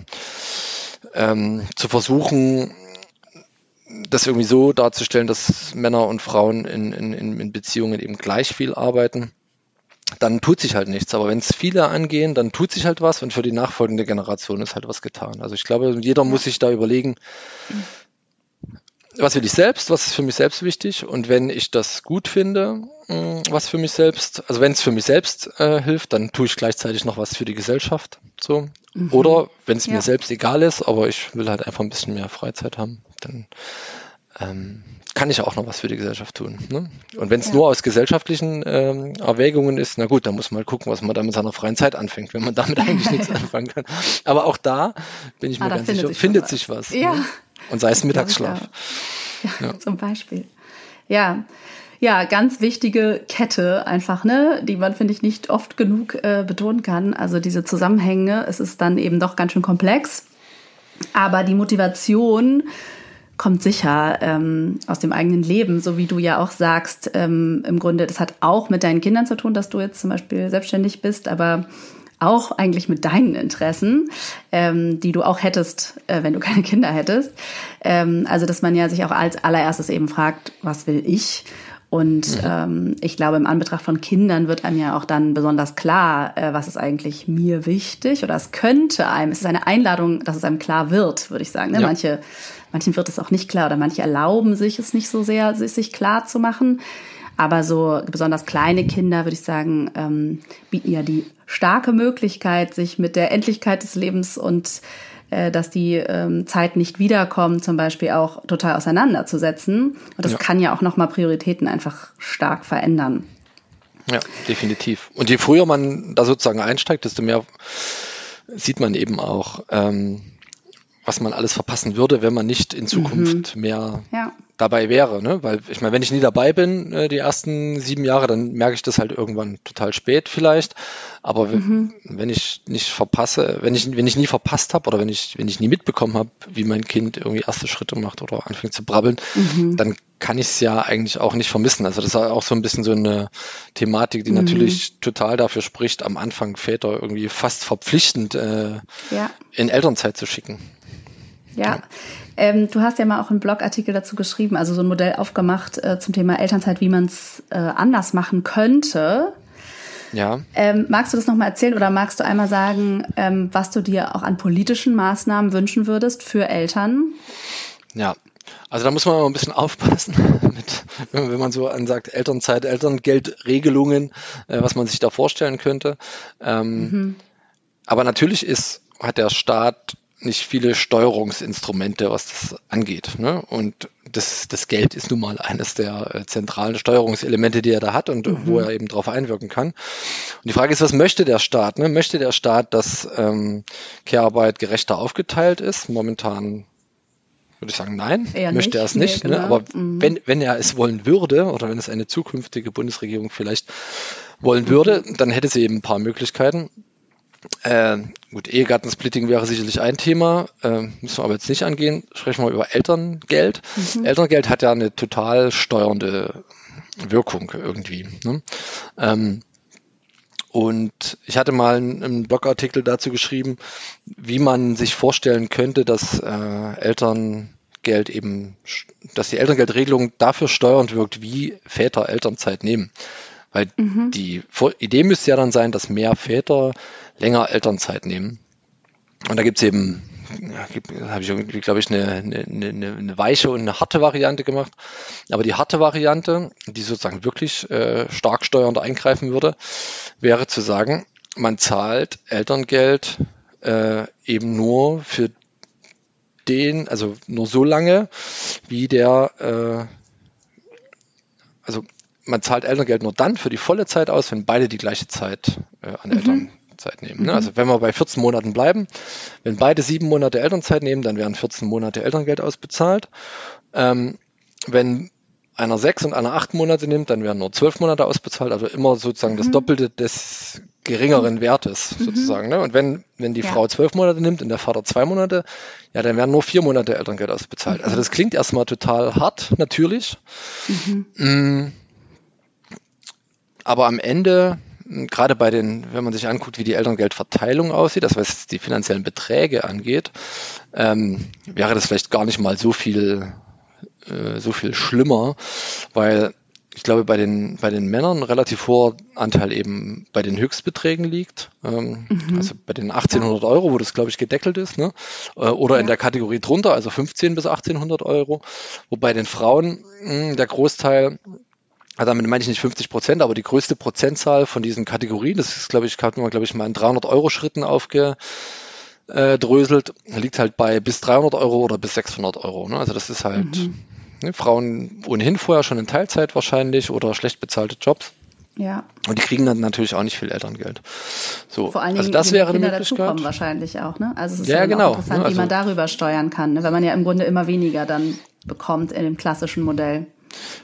ähm, zu versuchen, das irgendwie so darzustellen, dass Männer und Frauen in, in, in Beziehungen eben gleich viel arbeiten, dann tut sich halt nichts. Aber wenn es viele angehen, dann tut sich halt was und für die nachfolgende Generation ist halt was getan. Also ich glaube, jeder muss sich da überlegen, was will ich selbst, was ist für mich selbst wichtig und wenn ich das gut finde, mm, was für mich selbst, also wenn es für mich selbst äh, hilft, dann tue ich gleichzeitig noch was für die Gesellschaft. So. Mhm. Oder wenn es ja. mir selbst egal ist, aber ich will halt einfach ein bisschen mehr Freizeit haben, dann ähm, kann ich auch noch was für die Gesellschaft tun. Ne? Und wenn es ja. nur aus gesellschaftlichen ähm, Erwägungen ist, na gut, dann muss man mal gucken, was man da mit seiner freien Zeit anfängt, wenn man damit eigentlich nichts anfangen kann. Aber auch da bin ich ah, mir ganz sicher, sich findet sich was. Ja. Ne? Und sei es Mittagsschlaf. Ja, ja, zum Beispiel. Ja. Ja, ganz wichtige Kette einfach, ne, die man, finde ich, nicht oft genug äh, betonen kann. Also diese Zusammenhänge, es ist dann eben doch ganz schön komplex. Aber die Motivation kommt sicher ähm, aus dem eigenen Leben, so wie du ja auch sagst. Ähm, Im Grunde, das hat auch mit deinen Kindern zu tun, dass du jetzt zum Beispiel selbstständig bist, aber auch eigentlich mit deinen Interessen, ähm, die du auch hättest, äh, wenn du keine Kinder hättest. Ähm, also, dass man ja sich auch als allererstes eben fragt, was will ich? Und mhm. ähm, ich glaube, im Anbetracht von Kindern wird einem ja auch dann besonders klar, äh, was ist eigentlich mir wichtig oder es könnte einem, es ist eine Einladung, dass es einem klar wird, würde ich sagen. Ne? Ja. Manche, manchen wird es auch nicht klar oder manche erlauben sich es nicht so sehr, sich klar zu machen. Aber so besonders kleine Kinder, würde ich sagen, ähm, bieten ja die starke Möglichkeit, sich mit der Endlichkeit des Lebens und äh, dass die ähm, Zeit nicht wiederkommt, zum Beispiel auch total auseinanderzusetzen. Und das ja. kann ja auch nochmal Prioritäten einfach stark verändern. Ja, definitiv. Und je früher man da sozusagen einsteigt, desto mehr sieht man eben auch, ähm, was man alles verpassen würde, wenn man nicht in Zukunft mhm. mehr ja. dabei wäre. Ne? Weil ich meine, wenn ich nie dabei bin, äh, die ersten sieben Jahre, dann merke ich das halt irgendwann total spät vielleicht. Aber mhm. wenn ich nicht verpasse, wenn ich, wenn ich nie verpasst habe oder wenn ich, wenn ich nie mitbekommen habe, wie mein Kind irgendwie erste Schritte macht oder anfängt zu brabbeln, mhm. dann kann ich es ja eigentlich auch nicht vermissen. Also das ist auch so ein bisschen so eine Thematik, die mhm. natürlich total dafür spricht, am Anfang Väter irgendwie fast verpflichtend äh, ja. in Elternzeit zu schicken. Ja. Ähm, du hast ja mal auch einen Blogartikel dazu geschrieben, also so ein Modell aufgemacht äh, zum Thema Elternzeit, wie man es äh, anders machen könnte. Ja. Ähm, magst du das nochmal erzählen oder magst du einmal sagen, ähm, was du dir auch an politischen Maßnahmen wünschen würdest für Eltern? Ja, also da muss man mal ein bisschen aufpassen, mit, wenn man so ansagt, Elternzeit, Elterngeldregelungen, äh, was man sich da vorstellen könnte. Ähm, mhm. Aber natürlich ist, hat der Staat nicht viele Steuerungsinstrumente, was das angeht. Ne? Und das, das Geld ist nun mal eines der äh, zentralen Steuerungselemente, die er da hat und mhm. wo er eben darauf einwirken kann. Und die Frage ist, was möchte der Staat? Ne? Möchte der Staat, dass ähm, Care-Arbeit gerechter aufgeteilt ist? Momentan würde ich sagen, nein, Eher möchte er es nicht. Nee, ne? genau. Aber mhm. wenn, wenn er es wollen würde oder wenn es eine zukünftige Bundesregierung vielleicht wollen mhm. würde, dann hätte sie eben ein paar Möglichkeiten. Äh, gut, Ehegattensplitting wäre sicherlich ein Thema, äh, müssen wir aber jetzt nicht angehen. Sprechen wir über Elterngeld. Mhm. Elterngeld hat ja eine total steuernde Wirkung irgendwie. Ne? Ähm, und ich hatte mal einen, Blogartikel dazu geschrieben, wie man sich vorstellen könnte, dass äh, Elterngeld eben, dass die Elterngeldregelung dafür steuernd wirkt, wie Väter Elternzeit nehmen. Weil mhm. die Idee müsste ja dann sein, dass mehr Väter länger Elternzeit nehmen. Und da gibt's eben, ja, habe ich irgendwie, glaube ich, eine, eine, eine, weiche und eine harte Variante gemacht. Aber die harte Variante, die sozusagen wirklich äh, stark steuernd eingreifen würde, wäre zu sagen, man zahlt Elterngeld äh, eben nur für den, also nur so lange, wie der, äh, also man zahlt Elterngeld nur dann für die volle Zeit aus, wenn beide die gleiche Zeit äh, an mhm. Eltern Elternzeit nehmen. Ne? Mhm. Also wenn wir bei 14 Monaten bleiben, wenn beide sieben Monate Elternzeit nehmen, dann werden 14 Monate Elterngeld ausbezahlt. Ähm, wenn einer sechs und einer acht Monate nimmt, dann werden nur zwölf Monate ausbezahlt, also immer sozusagen mhm. das Doppelte des geringeren mhm. Wertes mhm. sozusagen. Ne? Und wenn, wenn die ja. Frau zwölf Monate nimmt und der Vater zwei Monate, ja, dann werden nur vier Monate Elterngeld ausbezahlt. Also mhm. das klingt erstmal total hart, natürlich. Mhm. Aber am Ende gerade bei den, wenn man sich anguckt, wie die Elterngeldverteilung aussieht, das was die finanziellen Beträge angeht, ähm, wäre das vielleicht gar nicht mal so viel, äh, so viel schlimmer, weil ich glaube, bei den, bei den Männern ein relativ hoher Anteil eben bei den Höchstbeträgen liegt. Ähm, mhm. Also bei den 1800 Euro, wo das, glaube ich, gedeckelt ist. Ne? Äh, oder ja. in der Kategorie drunter, also 15 bis 1800 Euro. Wobei den Frauen mh, der Großteil also damit meine ich nicht 50 Prozent, aber die größte Prozentzahl von diesen Kategorien, das ist, glaube ich, hat man, glaube ich, mal in 300 Euro Schritten aufgedröselt, liegt halt bei bis 300 Euro oder bis 600 Euro. Ne? Also das ist halt mhm. ne, Frauen ohnehin vorher schon in Teilzeit wahrscheinlich oder schlecht bezahlte Jobs. Ja. Und die kriegen dann natürlich auch nicht viel Elterngeld. So, Vor allen Dingen, also das wäre Kinder dazukommen wahrscheinlich auch, ne? Also es ist ja, ja genau, interessant, ne? also, wie man darüber steuern kann, ne? weil man ja im Grunde immer weniger dann bekommt in dem klassischen Modell.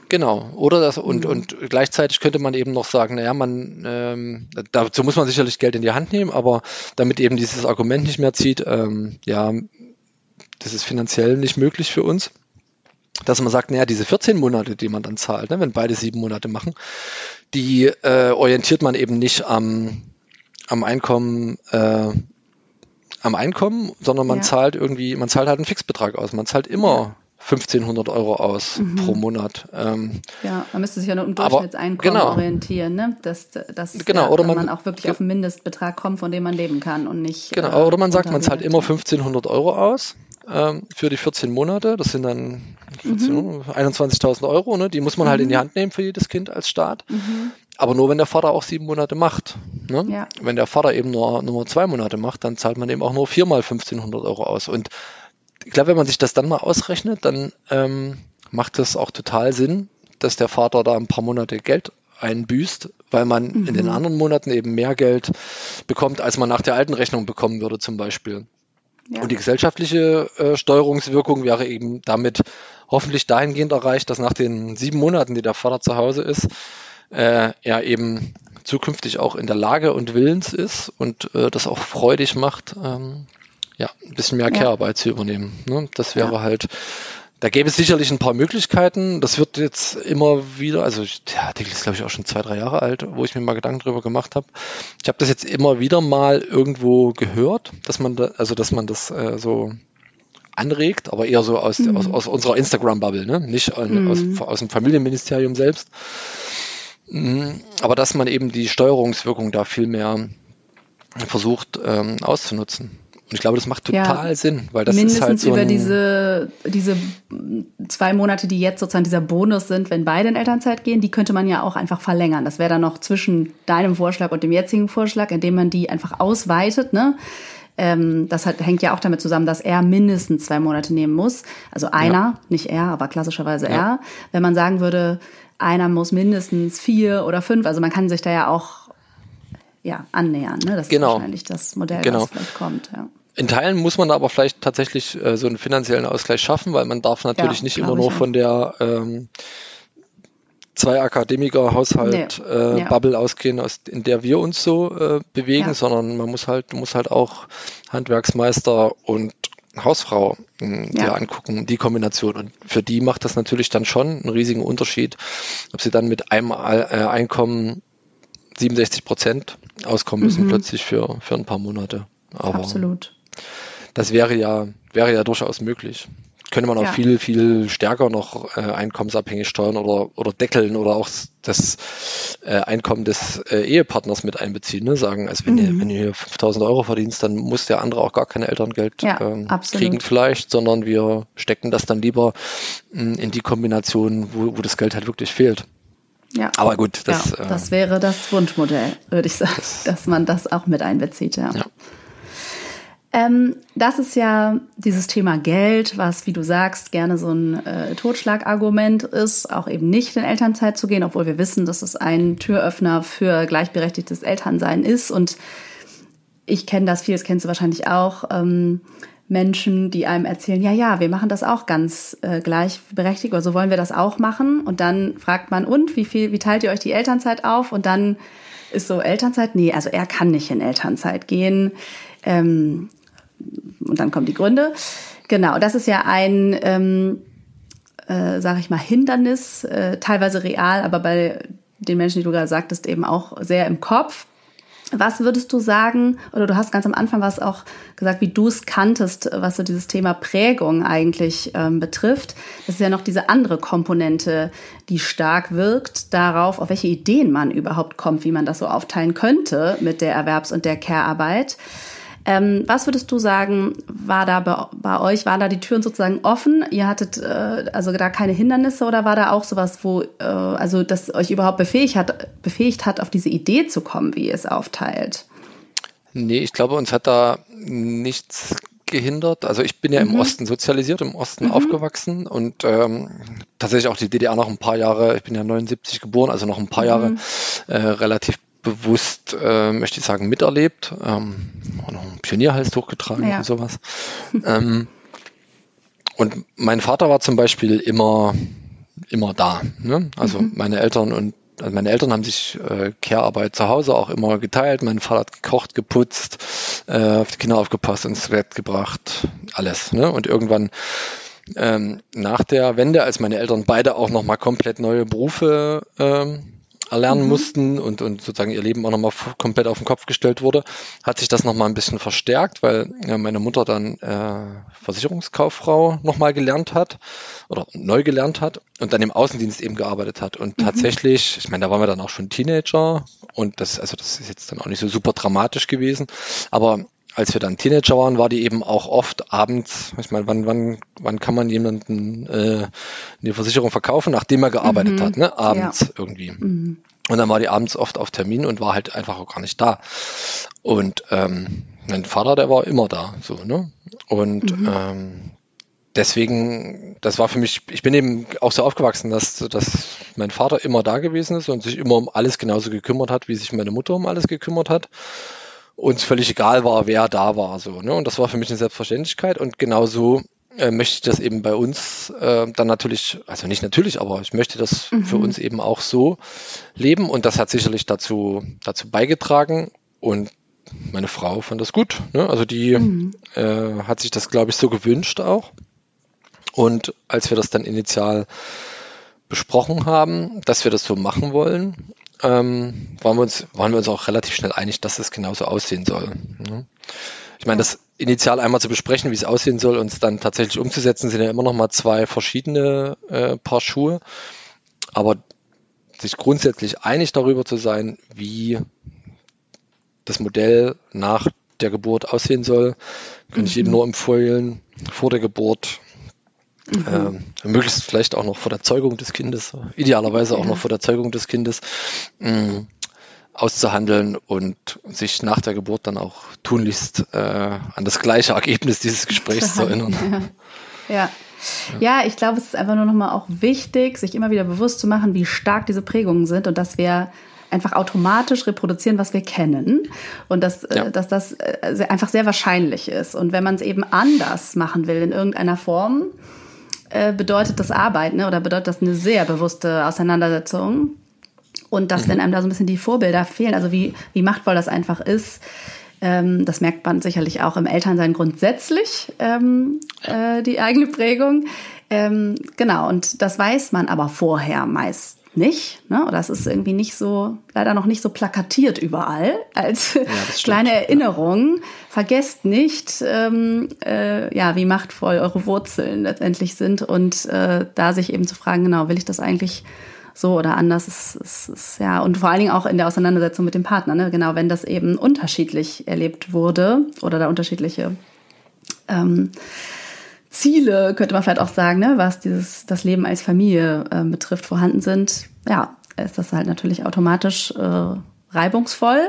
Genau, oder das und, mhm. und gleichzeitig könnte man eben noch sagen, naja, man ähm, dazu muss man sicherlich Geld in die Hand nehmen, aber damit eben dieses Argument nicht mehr zieht, ähm, ja, das ist finanziell nicht möglich für uns, dass man sagt, naja, diese 14 Monate, die man dann zahlt, ne, wenn beide sieben Monate machen, die äh, orientiert man eben nicht am, am Einkommen äh, am Einkommen, sondern man ja. zahlt irgendwie, man zahlt halt einen Fixbetrag aus. Man zahlt immer 1500 Euro aus mhm. pro Monat. Ähm, ja, man müsste sich ja nur im Durchschnittseinkommen genau. orientieren, ne? dass, dass genau, oder man, man, auch wirklich auf einen Mindestbetrag kommt, von dem man leben kann und nicht. Genau, äh, oder man sagt, man zahlt immer 1500 Euro aus ähm, für die 14 Monate. Das sind dann mhm. 21.000 Euro, ne? die muss man mhm. halt in die mhm. Hand nehmen für jedes Kind als Staat. Mhm. Aber nur wenn der Vater auch sieben Monate macht. Ne? Ja. Wenn der Vater eben nur, nur zwei Monate macht, dann zahlt man eben auch nur viermal 1500 Euro aus. Und ich glaube, wenn man sich das dann mal ausrechnet, dann ähm, macht es auch total Sinn, dass der Vater da ein paar Monate Geld einbüßt, weil man mhm. in den mhm. anderen Monaten eben mehr Geld bekommt, als man nach der alten Rechnung bekommen würde zum Beispiel. Ja. Und die gesellschaftliche äh, Steuerungswirkung wäre eben damit hoffentlich dahingehend erreicht, dass nach den sieben Monaten, die der Vater zu Hause ist, äh, er eben zukünftig auch in der Lage und willens ist und äh, das auch freudig macht, ähm, ja, ein bisschen mehr Care-Arbeit zu übernehmen. Ne? Das wäre ja. halt, da gäbe es sicherlich ein paar Möglichkeiten. Das wird jetzt immer wieder, also der Artikel ist glaube ich auch schon zwei, drei Jahre alt, wo ich mir mal Gedanken drüber gemacht habe. Ich habe das jetzt immer wieder mal irgendwo gehört, dass man da, also dass man das äh, so anregt, aber eher so aus, mhm. aus, aus unserer Instagram-Bubble, ne? nicht mhm. aus, aus dem Familienministerium selbst. Mhm. Aber dass man eben die Steuerungswirkung da viel mehr versucht ähm, auszunutzen. Und ich glaube, das macht total ja, Sinn, weil das mindestens ist halt so über diese, diese zwei Monate, die jetzt sozusagen dieser Bonus sind, wenn beide in Elternzeit gehen, die könnte man ja auch einfach verlängern. Das wäre dann noch zwischen deinem Vorschlag und dem jetzigen Vorschlag, indem man die einfach ausweitet, ne? Ähm, das hat, hängt ja auch damit zusammen, dass er mindestens zwei Monate nehmen muss. Also einer, ja. nicht er, aber klassischerweise ja. er. Wenn man sagen würde, einer muss mindestens vier oder fünf, also man kann sich da ja auch ja, annähern. Ne? Das genau. ist wahrscheinlich das Modell, genau. was vielleicht kommt. Ja. In Teilen muss man aber vielleicht tatsächlich äh, so einen finanziellen Ausgleich schaffen, weil man darf natürlich ja, nicht immer nur von der ähm, zwei Akademiker-Haushalt nee. äh, ja. Bubble ausgehen, aus, in der wir uns so äh, bewegen, ja. sondern man muss halt, muss halt auch Handwerksmeister und Hausfrau äh, ja. angucken, die Kombination. Und für die macht das natürlich dann schon einen riesigen Unterschied, ob sie dann mit einem äh, Einkommen 67 Prozent auskommen müssen, mhm. plötzlich für, für ein paar Monate. Aber Absolut. Das wäre ja, wäre ja durchaus möglich könnte man auch ja. viel, viel stärker noch äh, einkommensabhängig steuern oder, oder deckeln oder auch das äh, Einkommen des äh, Ehepartners mit einbeziehen. Ne? Sagen, also wenn, mhm. ihr, wenn ihr 5000 Euro verdienst, dann muss der andere auch gar kein Elterngeld ja, ähm, kriegen vielleicht, sondern wir stecken das dann lieber mh, hm, in die Kombination, wo, wo das Geld halt wirklich fehlt. Ja. Aber gut, das, ja, das äh, wäre das Wunschmodell, würde ich sagen, das, dass man das auch mit einbezieht. Ja. ja. Ähm, das ist ja dieses Thema Geld, was, wie du sagst, gerne so ein äh, Totschlagargument ist, auch eben nicht in Elternzeit zu gehen, obwohl wir wissen, dass es ein Türöffner für gleichberechtigtes Elternsein ist. Und ich kenne das viel, das kennst du wahrscheinlich auch. Ähm, Menschen, die einem erzählen, ja, ja, wir machen das auch ganz äh, gleichberechtigt oder so wollen wir das auch machen. Und dann fragt man, und wie viel, wie teilt ihr euch die Elternzeit auf? Und dann ist so Elternzeit, nee, also er kann nicht in Elternzeit gehen. Ähm, und dann kommen die Gründe. Genau, das ist ja ein, ähm, äh, sage ich mal, Hindernis, äh, teilweise real, aber bei den Menschen, die du gerade sagtest, eben auch sehr im Kopf. Was würdest du sagen, oder du hast ganz am Anfang was auch gesagt, wie du es kanntest, was so dieses Thema Prägung eigentlich ähm, betrifft. Das ist ja noch diese andere Komponente, die stark wirkt darauf, auf welche Ideen man überhaupt kommt, wie man das so aufteilen könnte mit der Erwerbs- und der Care-Arbeit. Ähm, was würdest du sagen, war da bei, bei, euch, waren da die Türen sozusagen offen? Ihr hattet äh, also da keine Hindernisse oder war da auch sowas, wo, äh, also das euch überhaupt befähigt hat, befähigt hat, auf diese Idee zu kommen, wie ihr es aufteilt? Nee, ich glaube, uns hat da nichts gehindert. Also ich bin ja mhm. im Osten sozialisiert, im Osten mhm. aufgewachsen und ähm, tatsächlich auch die DDR noch ein paar Jahre, ich bin ja 79 geboren, also noch ein paar mhm. Jahre äh, relativ bewusst, äh, möchte ich sagen, miterlebt. Ähm, auch noch einen Pionierhals hochgetragen ja. und sowas. ähm, und mein Vater war zum Beispiel immer, immer da. Ne? Also mhm. meine Eltern und also meine Eltern haben sich äh, Care-Arbeit zu Hause auch immer geteilt. Mein Vater hat gekocht, geputzt, äh, auf die Kinder aufgepasst, ins Bett gebracht, alles. Ne? Und irgendwann ähm, nach der Wende, als meine Eltern beide auch nochmal komplett neue Berufe ähm, erlernen mhm. mussten und, und sozusagen ihr Leben auch nochmal komplett auf den Kopf gestellt wurde, hat sich das nochmal ein bisschen verstärkt, weil ja, meine Mutter dann äh, Versicherungskauffrau nochmal gelernt hat oder neu gelernt hat und dann im Außendienst eben gearbeitet hat. Und mhm. tatsächlich, ich meine, da waren wir dann auch schon Teenager und das, also das ist jetzt dann auch nicht so super dramatisch gewesen, aber als wir dann Teenager waren, war die eben auch oft abends, ich meine, wann, wann, wann kann man jemanden äh, eine Versicherung verkaufen, nachdem er gearbeitet mhm. hat, ne? Abends ja. irgendwie. Mhm. Und dann war die abends oft auf Termin und war halt einfach auch gar nicht da. Und ähm, mein Vater, der war immer da, so, ne? Und mhm. ähm, deswegen, das war für mich, ich bin eben auch so aufgewachsen, dass, dass mein Vater immer da gewesen ist und sich immer um alles genauso gekümmert hat, wie sich meine Mutter um alles gekümmert hat uns völlig egal war, wer da war. So, ne? Und das war für mich eine Selbstverständlichkeit und genauso äh, möchte ich das eben bei uns äh, dann natürlich, also nicht natürlich, aber ich möchte das mhm. für uns eben auch so leben und das hat sicherlich dazu, dazu beigetragen und meine Frau fand das gut. Ne? Also die mhm. äh, hat sich das, glaube ich, so gewünscht auch. Und als wir das dann initial besprochen haben, dass wir das so machen wollen, ähm, waren, wir uns, waren wir uns auch relativ schnell einig, dass es genauso aussehen soll. Ne? Ich meine, das initial einmal zu besprechen, wie es aussehen soll und es dann tatsächlich umzusetzen, sind ja immer noch mal zwei verschiedene äh, Paar Schuhe. Aber sich grundsätzlich einig darüber zu sein, wie das Modell nach der Geburt aussehen soll, kann mhm. ich jedem nur empfehlen, vor der Geburt Mhm. Ähm, möglichst vielleicht auch noch vor der Zeugung des Kindes, idealerweise auch noch vor der Zeugung des Kindes, mh, auszuhandeln und sich nach der Geburt dann auch tunlichst äh, an das gleiche Ergebnis dieses Gesprächs zu erinnern. Ja. ja. Ja, ich glaube, es ist einfach nur nochmal auch wichtig, sich immer wieder bewusst zu machen, wie stark diese Prägungen sind und dass wir einfach automatisch reproduzieren, was wir kennen und dass, äh, ja. dass das äh, einfach sehr wahrscheinlich ist. Und wenn man es eben anders machen will in irgendeiner Form, äh, bedeutet das Arbeit ne? oder bedeutet das eine sehr bewusste Auseinandersetzung. Und dass, mhm. wenn einem da so ein bisschen die Vorbilder fehlen, also wie, wie machtvoll das einfach ist, ähm, das merkt man sicherlich auch im Elternsein grundsätzlich, ähm, äh, die eigene Prägung. Ähm, genau, und das weiß man aber vorher meist nicht. Ne? Oder es ist irgendwie nicht so, leider noch nicht so plakatiert überall als ja, kleine Erinnerung. Ja. Vergesst nicht, ähm, äh, ja, wie machtvoll eure Wurzeln letztendlich sind und äh, da sich eben zu fragen, genau, will ich das eigentlich so oder anders ist, ist, ist ja und vor allen Dingen auch in der Auseinandersetzung mit dem Partner, ne? genau, wenn das eben unterschiedlich erlebt wurde oder da unterschiedliche ähm, Ziele, könnte man vielleicht auch sagen, ne, was dieses, das Leben als Familie äh, betrifft, vorhanden sind, ja, ist das halt natürlich automatisch äh, reibungsvoll.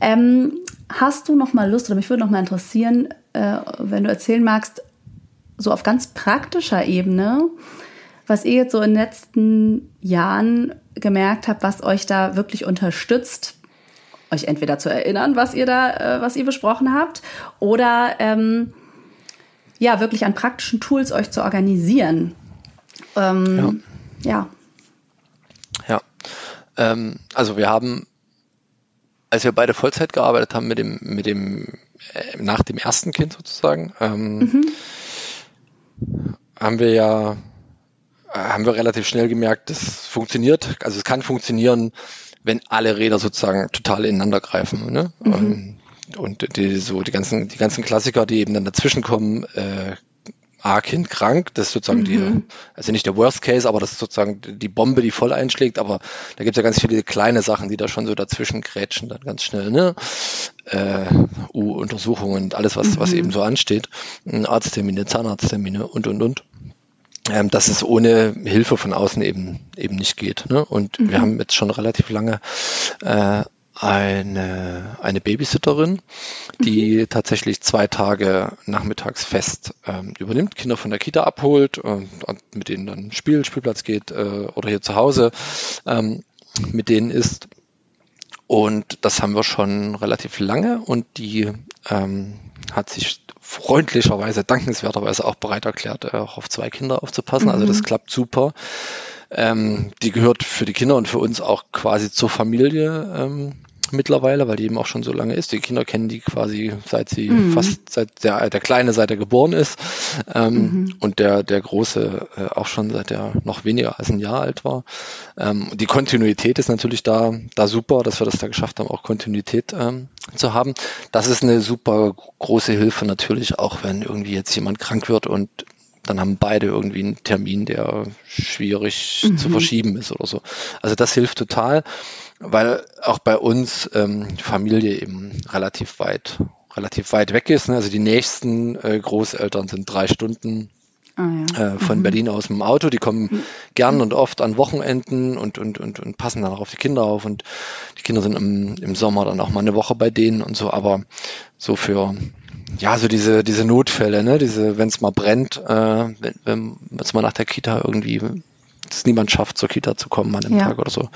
Ähm, hast du noch mal Lust, oder mich würde noch mal interessieren, äh, wenn du erzählen magst, so auf ganz praktischer Ebene, was ihr jetzt so in den letzten Jahren gemerkt habt, was euch da wirklich unterstützt, euch entweder zu erinnern, was ihr da, äh, was ihr besprochen habt, oder ähm, ja, wirklich an praktischen Tools euch zu organisieren. Ähm, ja. Ja. ja. Ähm, also wir haben, als wir beide Vollzeit gearbeitet haben mit dem, mit dem, äh, nach dem ersten Kind sozusagen, ähm, mhm. haben wir ja, haben wir relativ schnell gemerkt, das funktioniert. Also es kann funktionieren, wenn alle Räder sozusagen total ineinander greifen. Ne? Mhm. Und die, so die ganzen, die ganzen Klassiker, die eben dann dazwischen kommen, äh, A, Kind krank, das ist sozusagen mhm. die, also nicht der Worst Case, aber das ist sozusagen die Bombe, die voll einschlägt, aber da gibt es ja ganz viele kleine Sachen, die da schon so dazwischen grätschen, dann ganz schnell, ne? Äh, U-Untersuchungen und alles, was, mhm. was eben so ansteht. Arzttermine, Zahnarzttermine und und und. Ähm, dass es ohne Hilfe von außen eben eben nicht geht. Ne? Und mhm. wir haben jetzt schon relativ lange äh, eine, eine Babysitterin, die mhm. tatsächlich zwei Tage nachmittags fest ähm, übernimmt, Kinder von der Kita abholt und, und mit denen dann Spiel, Spielplatz geht äh, oder hier zu Hause ähm, mit denen ist. Und das haben wir schon relativ lange und die ähm, hat sich freundlicherweise, dankenswerterweise auch bereit erklärt, äh, auch auf zwei Kinder aufzupassen. Mhm. Also das mhm. klappt super. Ähm, die gehört für die Kinder und für uns auch quasi zur Familie ähm, mittlerweile, weil die eben auch schon so lange ist. Die Kinder kennen die quasi seit sie mhm. fast seit der, der Kleine, seit er geboren ist. Ähm, mhm. Und der, der Große äh, auch schon seit er noch weniger als ein Jahr alt war. Ähm, die Kontinuität ist natürlich da, da super, dass wir das da geschafft haben, auch Kontinuität ähm, zu haben. Das ist eine super große Hilfe natürlich, auch wenn irgendwie jetzt jemand krank wird und dann haben beide irgendwie einen Termin, der schwierig mhm. zu verschieben ist oder so. Also das hilft total, weil auch bei uns ähm, Familie eben relativ weit, relativ weit weg ist. Ne? Also die nächsten äh, Großeltern sind drei Stunden Ah, ja. äh, von mhm. Berlin aus mit dem Auto. Die kommen mhm. gern und oft an Wochenenden und, und, und, und passen dann auch auf die Kinder auf. Und die Kinder sind im, im Sommer dann auch mal eine Woche bei denen und so. Aber so für ja, so diese, diese Notfälle, ne, diese, wenn es mal brennt, äh, wenn, wenn es mal nach der Kita irgendwie es niemand schafft, zur Kita zu kommen an dem ja. Tag oder so,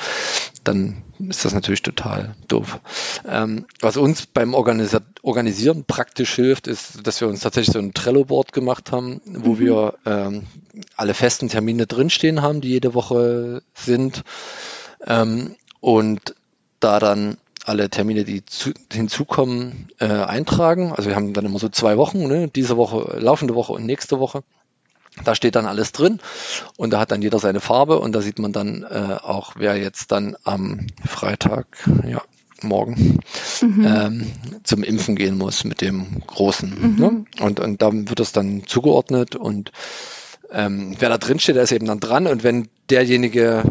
dann ist das natürlich total doof. Ähm, was uns beim Organis Organisieren praktisch hilft, ist, dass wir uns tatsächlich so ein Trello-Board gemacht haben, wo mhm. wir ähm, alle festen Termine drinstehen haben, die jede Woche sind. Ähm, und da dann alle Termine, die zu, hinzukommen, äh, eintragen. Also wir haben dann immer so zwei Wochen, ne? diese Woche, laufende Woche und nächste Woche. Da steht dann alles drin und da hat dann jeder seine Farbe und da sieht man dann äh, auch, wer jetzt dann am Freitag, ja, morgen mhm. ähm, zum Impfen gehen muss mit dem Großen. Mhm. Ne? Und, und dann wird das dann zugeordnet und ähm, wer da drin steht, der ist eben dann dran und wenn derjenige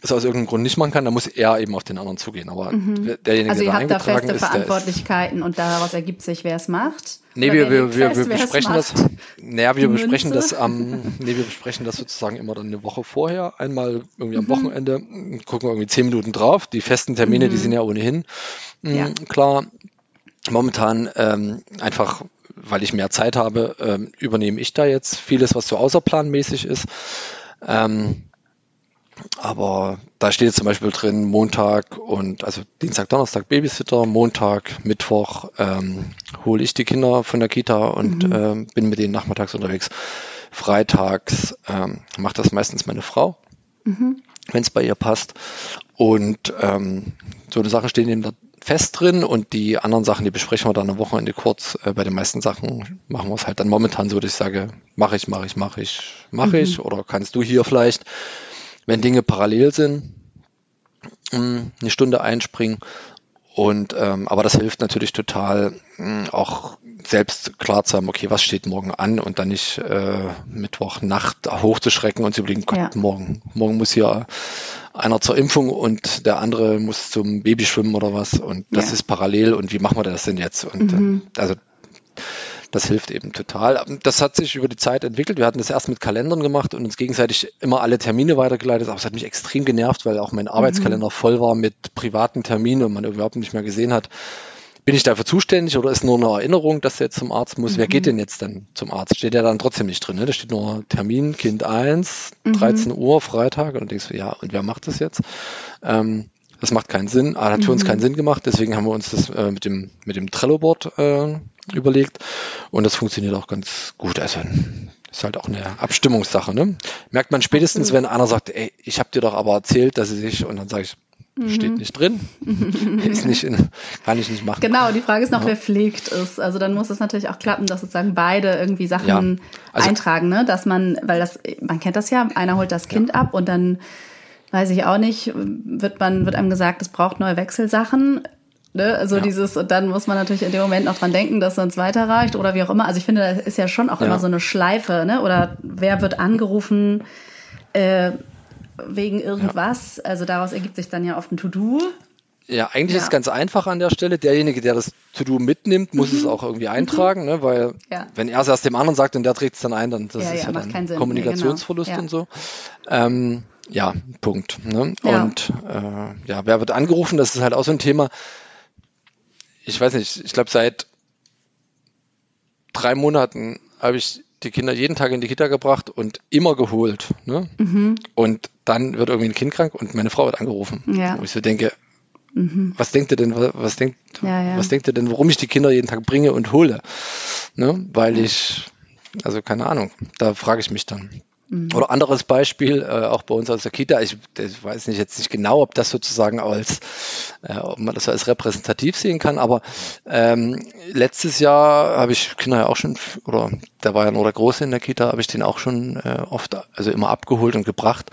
es aus irgendeinem Grund nicht machen kann, dann muss er eben auf den anderen zugehen. Aber mhm. derjenige, also ihr der habt da feste ist, Verantwortlichkeiten ist, und daraus ergibt sich, wer es macht. Nee, wir, wir, wir, wir besprechen das. Naja, wir besprechen das am, nee, wir besprechen das sozusagen immer dann eine Woche vorher. Einmal irgendwie am mhm. Wochenende, gucken wir irgendwie zehn Minuten drauf. Die festen Termine, mhm. die sind ja ohnehin ja. klar. Momentan ähm, einfach weil ich mehr Zeit habe, ähm, übernehme ich da jetzt vieles, was so außerplanmäßig ist. Ähm, aber da steht zum Beispiel drin Montag und also Dienstag, Donnerstag Babysitter, Montag, Mittwoch ähm, hole ich die Kinder von der Kita und mhm. ähm, bin mit denen nachmittags unterwegs. Freitags ähm, macht das meistens meine Frau, mhm. wenn es bei ihr passt. Und ähm, so eine Sache stehen eben da fest drin und die anderen Sachen, die besprechen wir dann am Wochenende kurz. Äh, bei den meisten Sachen machen wir es halt dann momentan so, dass ich sage, mache ich, mache ich, mache ich, mache mhm. ich oder kannst du hier vielleicht wenn Dinge parallel sind, mm, eine Stunde einspringen. Und ähm, aber das hilft natürlich total, mm, auch selbst klar zu haben, okay, was steht morgen an und dann nicht äh, Mittwochnacht hochzuschrecken und zu überlegen, Gott, ja. morgen, morgen muss hier einer zur Impfung und der andere muss zum Babyschwimmen oder was und das ja. ist parallel und wie machen wir das denn jetzt? Und mhm. äh, also das hilft eben total. Das hat sich über die Zeit entwickelt. Wir hatten das erst mit Kalendern gemacht und uns gegenseitig immer alle Termine weitergeleitet. Aber es hat mich extrem genervt, weil auch mein Arbeitskalender mhm. voll war mit privaten Terminen und man überhaupt nicht mehr gesehen hat. Bin ich dafür zuständig oder ist nur eine Erinnerung, dass er jetzt zum Arzt muss? Mhm. Wer geht denn jetzt dann zum Arzt? Steht ja dann trotzdem nicht drin. Ne? Da steht nur Termin, Kind 1, mhm. 13 Uhr, Freitag. Und denkst du, ja, und wer macht das jetzt? Ähm, das macht keinen Sinn. Ah, hat für uns mhm. keinen Sinn gemacht. Deswegen haben wir uns das äh, mit dem, mit dem Trello-Board äh, überlegt. Und das funktioniert auch ganz gut. Also ist halt auch eine Abstimmungssache. Ne? Merkt man spätestens, wenn einer sagt, ey, ich habe dir doch aber erzählt, dass sie sich, und dann sage ich, mhm. steht nicht drin, ist nicht in, kann ich nicht machen. Genau, die Frage ist noch, ja. wer pflegt es. Also dann muss es natürlich auch klappen, dass sozusagen beide irgendwie Sachen ja. also, eintragen, ne? Dass man, weil das, man kennt das ja, einer holt das Kind ja. ab und dann weiß ich auch nicht, wird man, wird einem gesagt, es braucht neue Wechselsachen. Ne? Also ja. dieses, und dann muss man natürlich in dem Moment noch dran denken, dass sonst weiterreicht oder wie auch immer. Also ich finde, das ist ja schon auch ja. immer so eine Schleife, ne? Oder wer wird angerufen äh, wegen irgendwas? Ja. Also daraus ergibt sich dann ja oft ein To-Do. Ja, eigentlich ist es ganz einfach an der Stelle. Derjenige, der das To-Do mitnimmt, muss mhm. es auch irgendwie eintragen, mhm. ne? weil wenn er es erst dem anderen sagt und der trägt es dann ein, dann das ja, ist ja, dann Kommunikationsverlust genau. und so. Ähm, ja, Punkt. Ne? Und äh, ja, wer wird angerufen? Das ist halt auch so ein Thema ich weiß nicht, ich glaube seit drei Monaten habe ich die Kinder jeden Tag in die Kita gebracht und immer geholt. Ne? Mhm. Und dann wird irgendwie ein Kind krank und meine Frau wird angerufen. Ja. Wo ich so denke, mhm. was denkt ihr denn, was denkt, ja, ja. was denkt ihr denn, warum ich die Kinder jeden Tag bringe und hole? Ne? Weil ich, also keine Ahnung, da frage ich mich dann. Mhm. Oder anderes Beispiel, äh, auch bei uns aus der Kita, ich, ich, weiß nicht jetzt nicht genau, ob das sozusagen als, äh, ob man das als repräsentativ sehen kann, aber ähm, letztes Jahr habe ich Kinder ja auch schon, oder da war ja nur der Große in der Kita, habe ich den auch schon äh, oft, also immer abgeholt und gebracht.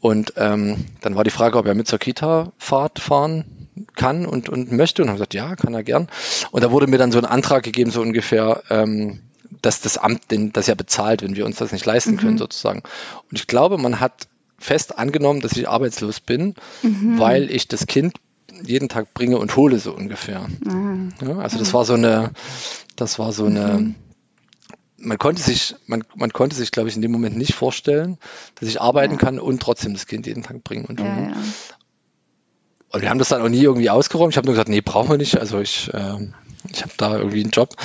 Und ähm, dann war die Frage, ob er mit zur Kita-Fahrt fahren kann und, und möchte und haben gesagt, ja, kann er gern. Und da wurde mir dann so ein Antrag gegeben, so ungefähr, ähm, dass das Amt den, das ja bezahlt, wenn wir uns das nicht leisten können, mhm. sozusagen. Und ich glaube, man hat fest angenommen, dass ich arbeitslos bin, mhm. weil ich das Kind jeden Tag bringe und hole, so ungefähr. Mhm. Ja, also das war so eine, das war so eine, mhm. man konnte sich, man, man konnte sich, glaube ich, in dem Moment nicht vorstellen, dass ich arbeiten ja. kann und trotzdem das Kind jeden Tag bringen und holen. Ja, und wir haben das dann auch nie irgendwie ausgeräumt. Ich habe nur gesagt, nee, brauchen wir nicht. Also ich, äh, ich habe da irgendwie einen Job.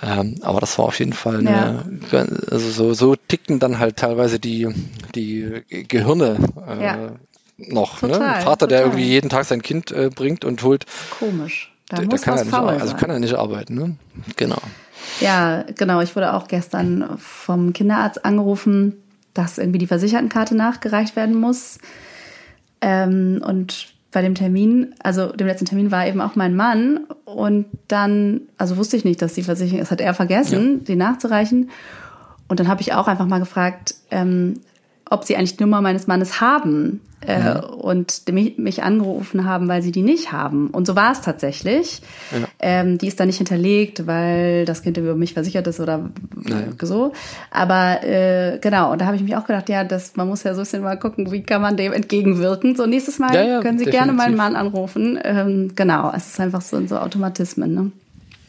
Ähm, aber das war auf jeden Fall eine, ja. also so, so tickten dann halt teilweise die, die Gehirne äh, ja. noch. Ne? Total, ne? Ein Vater, total. der irgendwie jeden Tag sein Kind äh, bringt und holt. Komisch. Da der, der kann er nicht, also kann er nicht arbeiten. Ne? Genau. Ja, genau. Ich wurde auch gestern vom Kinderarzt angerufen, dass irgendwie die Versichertenkarte nachgereicht werden muss. Ähm, und bei dem Termin, also dem letzten Termin war eben auch mein Mann und dann, also wusste ich nicht, dass die Versicherung, das hat er vergessen, ja. die nachzureichen. Und dann habe ich auch einfach mal gefragt, ähm, ob sie eigentlich die Nummer meines Mannes haben äh, ja. und mich, mich, angerufen haben, weil sie die nicht haben. Und so war es tatsächlich. Ja. Ähm, die ist da nicht hinterlegt, weil das Kind über mich versichert ist oder naja. so. Aber äh, genau, und da habe ich mich auch gedacht, ja, das, man muss ja so ein bisschen mal gucken, wie kann man dem entgegenwirken. So, nächstes Mal ja, können Sie definitiv. gerne meinen Mann anrufen. Ähm, genau, es ist einfach so, so Automatismen. Ne?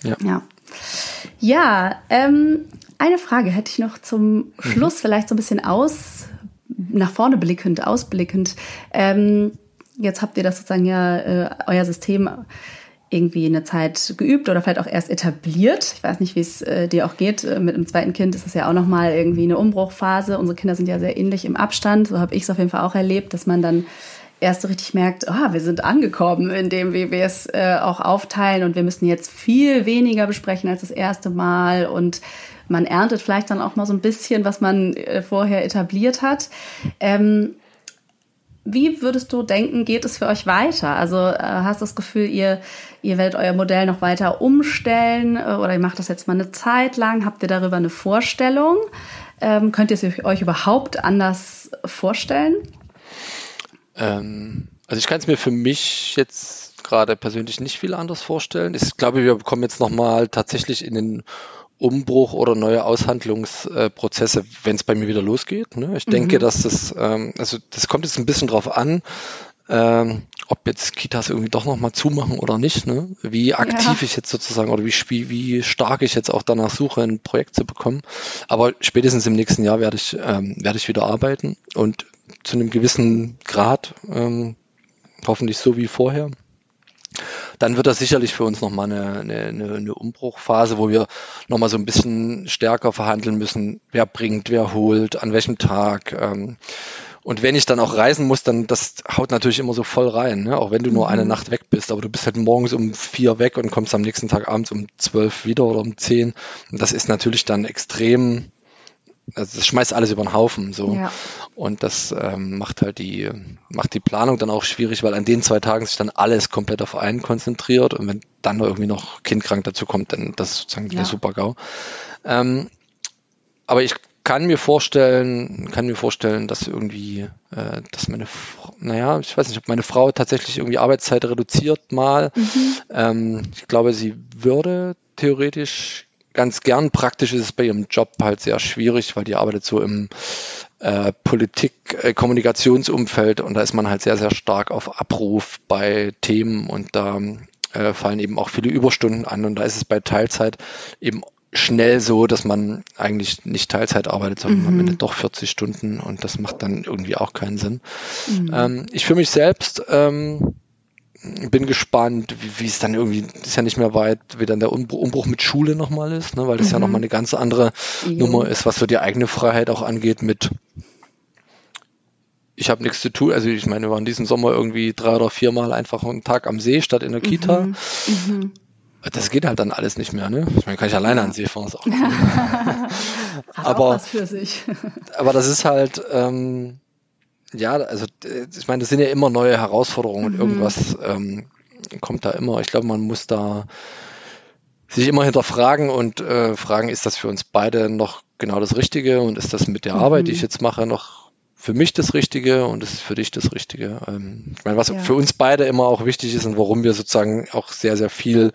Ja. Ja, ja ähm, eine Frage hätte ich noch zum mhm. Schluss, mhm. vielleicht so ein bisschen aus nach vorne blickend, ausblickend. Ähm, jetzt habt ihr das sozusagen ja, äh, euer System irgendwie eine Zeit geübt oder vielleicht auch erst etabliert. Ich weiß nicht, wie es äh, dir auch geht. Äh, mit einem zweiten Kind ist es ja auch nochmal irgendwie eine Umbruchphase. Unsere Kinder sind ja sehr ähnlich im Abstand. So habe ich es auf jeden Fall auch erlebt, dass man dann erst so richtig merkt, oh, wir sind angekommen in dem, wie wir es äh, auch aufteilen und wir müssen jetzt viel weniger besprechen als das erste Mal und man erntet vielleicht dann auch mal so ein bisschen, was man äh, vorher etabliert hat. Ähm, wie würdest du denken, geht es für euch weiter? Also äh, hast du das Gefühl, ihr, ihr werdet euer Modell noch weiter umstellen äh, oder ihr macht das jetzt mal eine Zeit lang? Habt ihr darüber eine Vorstellung? Ähm, könnt ihr es euch überhaupt anders vorstellen? Ähm, also ich kann es mir für mich jetzt gerade persönlich nicht viel anders vorstellen. Ich glaube, wir kommen jetzt nochmal tatsächlich in den Umbruch oder neue Aushandlungsprozesse, wenn es bei mir wieder losgeht. Ne? Ich mhm. denke, dass das, ähm, also das kommt jetzt ein bisschen drauf an, ähm, ob jetzt Kitas irgendwie doch nochmal zumachen oder nicht, ne? wie aktiv ja. ich jetzt sozusagen oder wie, wie stark ich jetzt auch danach suche, ein Projekt zu bekommen. Aber spätestens im nächsten Jahr werde ich, ähm, werde ich wieder arbeiten und zu einem gewissen Grad, ähm, hoffentlich so wie vorher, dann wird das sicherlich für uns nochmal eine, eine, eine Umbruchphase, wo wir nochmal so ein bisschen stärker verhandeln müssen, wer bringt, wer holt, an welchem Tag. Ähm, und wenn ich dann auch reisen muss, dann das haut natürlich immer so voll rein, ne? auch wenn du nur eine mhm. Nacht weg bist, aber du bist halt morgens um vier weg und kommst am nächsten Tag abends um zwölf wieder oder um zehn. Und das ist natürlich dann extrem also das schmeißt alles über den Haufen so ja. und das ähm, macht halt die macht die Planung dann auch schwierig, weil an den zwei Tagen sich dann alles komplett auf einen konzentriert und wenn dann irgendwie noch kindkrank dazu kommt, dann das ist sozusagen ja. der super GAU. Ähm, aber ich kann mir vorstellen, kann mir vorstellen, dass irgendwie, äh, dass meine, naja, ich weiß nicht, ob meine Frau tatsächlich irgendwie Arbeitszeit reduziert mal. Mhm. Ähm, ich glaube, sie würde theoretisch ganz gern. Praktisch ist es bei ihrem Job halt sehr schwierig, weil die arbeitet so im äh, Politik-Kommunikationsumfeld äh, und da ist man halt sehr, sehr stark auf Abruf bei Themen und da äh, fallen eben auch viele Überstunden an und da ist es bei Teilzeit eben schnell so, dass man eigentlich nicht Teilzeit arbeitet, sondern mhm. am Ende doch 40 Stunden und das macht dann irgendwie auch keinen Sinn. Mhm. Ähm, ich für mich selbst ähm, bin gespannt, wie, wie es dann irgendwie, ist ja nicht mehr weit, wie dann der Umbruch mit Schule nochmal ist, ne, weil das mhm. ja nochmal eine ganz andere mhm. Nummer ist, was so die eigene Freiheit auch angeht mit ich habe nichts zu tun. Also ich meine, wir waren diesen Sommer irgendwie drei oder viermal einfach einen Tag am See statt in der Kita. Mhm. Mhm. Das geht halt dann alles nicht mehr, ne? Ich meine, kann ich alleine an den See fahren. Auch aber, auch aber das ist halt, ähm, ja, also ich meine, das sind ja immer neue Herausforderungen und mhm. irgendwas ähm, kommt da immer. Ich glaube, man muss da sich immer hinterfragen und äh, fragen, ist das für uns beide noch genau das Richtige und ist das mit der mhm. Arbeit, die ich jetzt mache, noch für mich das Richtige und ist für dich das Richtige. Ähm, ich meine, was ja. für uns beide immer auch wichtig ist und warum wir sozusagen auch sehr, sehr viel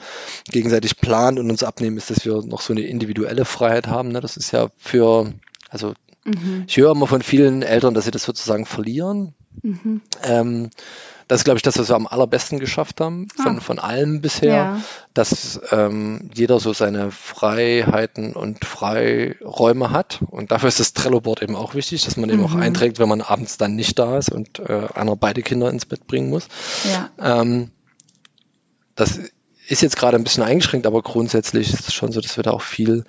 gegenseitig planen und uns abnehmen, ist, dass wir noch so eine individuelle Freiheit haben. Ne? Das ist ja für, also Mhm. Ich höre immer von vielen Eltern, dass sie das sozusagen verlieren. Mhm. Ähm, das ist, glaube ich, das, was wir am allerbesten geschafft haben, von, ah. von allem bisher, ja. dass ähm, jeder so seine Freiheiten und Freiräume hat. Und dafür ist das Trello-Board eben auch wichtig, dass man eben auch mhm. einträgt, wenn man abends dann nicht da ist und äh, einer beide Kinder ins Bett bringen muss. Ja. Ähm, das ist jetzt gerade ein bisschen eingeschränkt, aber grundsätzlich ist es schon so, dass wir da auch viel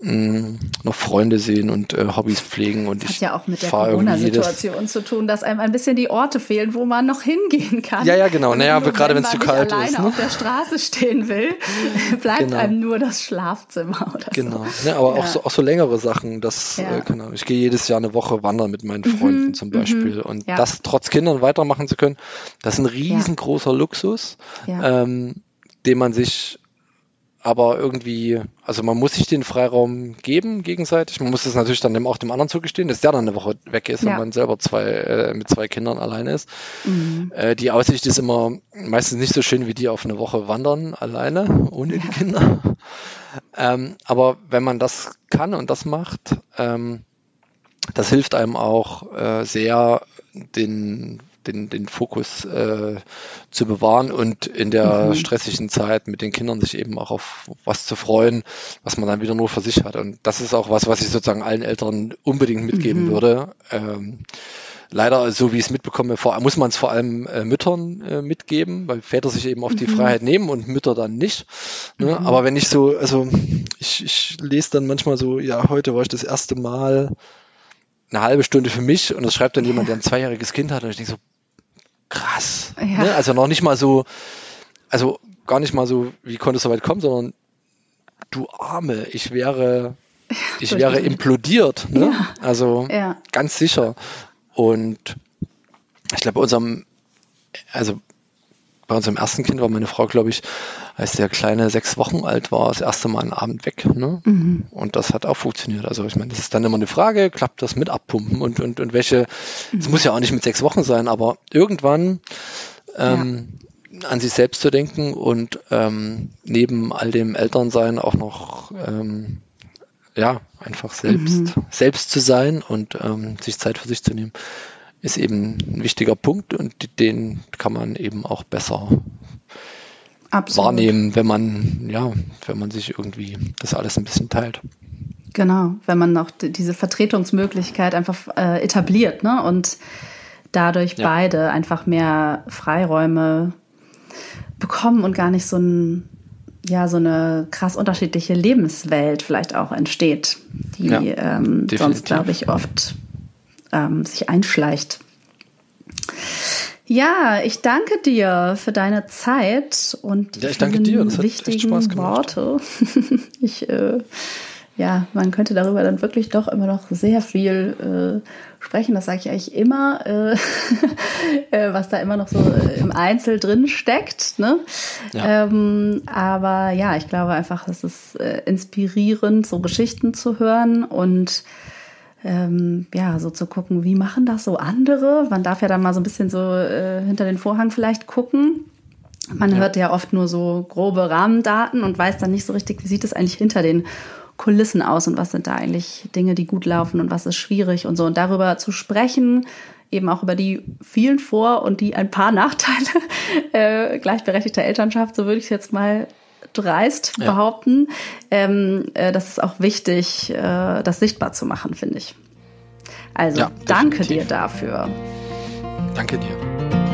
mh, mm, noch Freunde sehen und äh, Hobbys pflegen. Und das hat ja auch mit der Corona-Situation zu tun, dass einem ein bisschen die Orte fehlen, wo man noch hingehen kann. Ja, ja, genau. Naja, aber gerade wenn es zu kalt alleine ist. Wenn man auf der Straße stehen will, bleibt genau. einem nur das Schlafzimmer oder genau. so. Genau, ja, aber ja. Auch, so, auch so längere Sachen. Das, ja. äh, genau. Ich gehe jedes Jahr eine Woche wandern mit meinen mhm, Freunden mhm. zum Beispiel. Mhm. Und das trotz Kindern weitermachen zu können, das ist ein riesengroßer Luxus. Ähm, den man sich aber irgendwie, also man muss sich den Freiraum geben gegenseitig. Man muss es natürlich dann auch dem anderen zugestehen, dass der dann eine Woche weg ist, ja. wenn man selber zwei äh, mit zwei Kindern alleine ist. Mhm. Äh, die Aussicht ist immer meistens nicht so schön wie die auf eine Woche wandern alleine ohne ja. die Kinder. Ähm, aber wenn man das kann und das macht, ähm, das hilft einem auch äh, sehr, den den, den Fokus äh, zu bewahren und in der mhm. stressigen Zeit mit den Kindern sich eben auch auf was zu freuen, was man dann wieder nur für sich hat. Und das ist auch was, was ich sozusagen allen Eltern unbedingt mitgeben mhm. würde. Ähm, leider, so wie ich es mitbekomme, vor, muss man es vor allem äh, Müttern äh, mitgeben, weil Väter sich eben auf die mhm. Freiheit nehmen und Mütter dann nicht. Ne? Mhm. Aber wenn ich so, also ich, ich lese dann manchmal so, ja, heute war ich das erste Mal eine halbe Stunde für mich und das schreibt dann jemand, der ein zweijähriges Kind hat und ich denke so, krass. Ja. Ne? Also noch nicht mal so, also gar nicht mal so, wie konnte es so weit kommen, sondern du Arme, ich wäre, ich wäre implodiert. Ne? Ja. Also ja. ganz sicher. Und ich glaube, bei unserem, also bei unserem ersten Kind war meine Frau, glaube ich, als der Kleine sechs Wochen alt war, das erste Mal einen Abend weg. Ne? Mhm. Und das hat auch funktioniert. Also ich meine, das ist dann immer eine Frage, klappt das mit Abpumpen und, und, und welche, es mhm. muss ja auch nicht mit sechs Wochen sein, aber irgendwann ähm, ja. an sich selbst zu denken und ähm, neben all dem Elternsein auch noch ähm, ja, einfach selbst, mhm. selbst zu sein und ähm, sich Zeit für sich zu nehmen, ist eben ein wichtiger Punkt und den kann man eben auch besser Absolut. wahrnehmen, wenn man, ja, wenn man sich irgendwie das alles ein bisschen teilt. Genau, wenn man noch diese Vertretungsmöglichkeit einfach äh, etabliert, ne? Und dadurch ja. beide einfach mehr Freiräume bekommen und gar nicht so ein ja so eine krass unterschiedliche Lebenswelt vielleicht auch entsteht, die ja, ähm, sonst glaube ich oft ähm, sich einschleicht. Ja, ich danke dir für deine Zeit und ja, ich danke dir. Das wichtigen Worte. ich, äh, ja, man könnte darüber dann wirklich doch immer noch sehr viel äh, sprechen. Das sage ich eigentlich immer, äh, äh, was da immer noch so äh, im Einzel drin steckt. Ne? Ja. Ähm, aber ja, ich glaube einfach, es ist äh, inspirierend, so Geschichten zu hören und ähm, ja, so zu gucken, wie machen das so andere? Man darf ja dann mal so ein bisschen so äh, hinter den Vorhang vielleicht gucken. Man ja. hört ja oft nur so grobe Rahmendaten und weiß dann nicht so richtig, wie sieht es eigentlich hinter den Kulissen aus und was sind da eigentlich Dinge, die gut laufen und was ist schwierig und so. Und darüber zu sprechen, eben auch über die vielen Vor- und die ein paar Nachteile äh, gleichberechtigter Elternschaft, so würde ich es jetzt mal dreist ja. behaupten. Ähm, äh, das ist auch wichtig, äh, das sichtbar zu machen, finde ich. Also ja, danke dir dafür. Danke dir.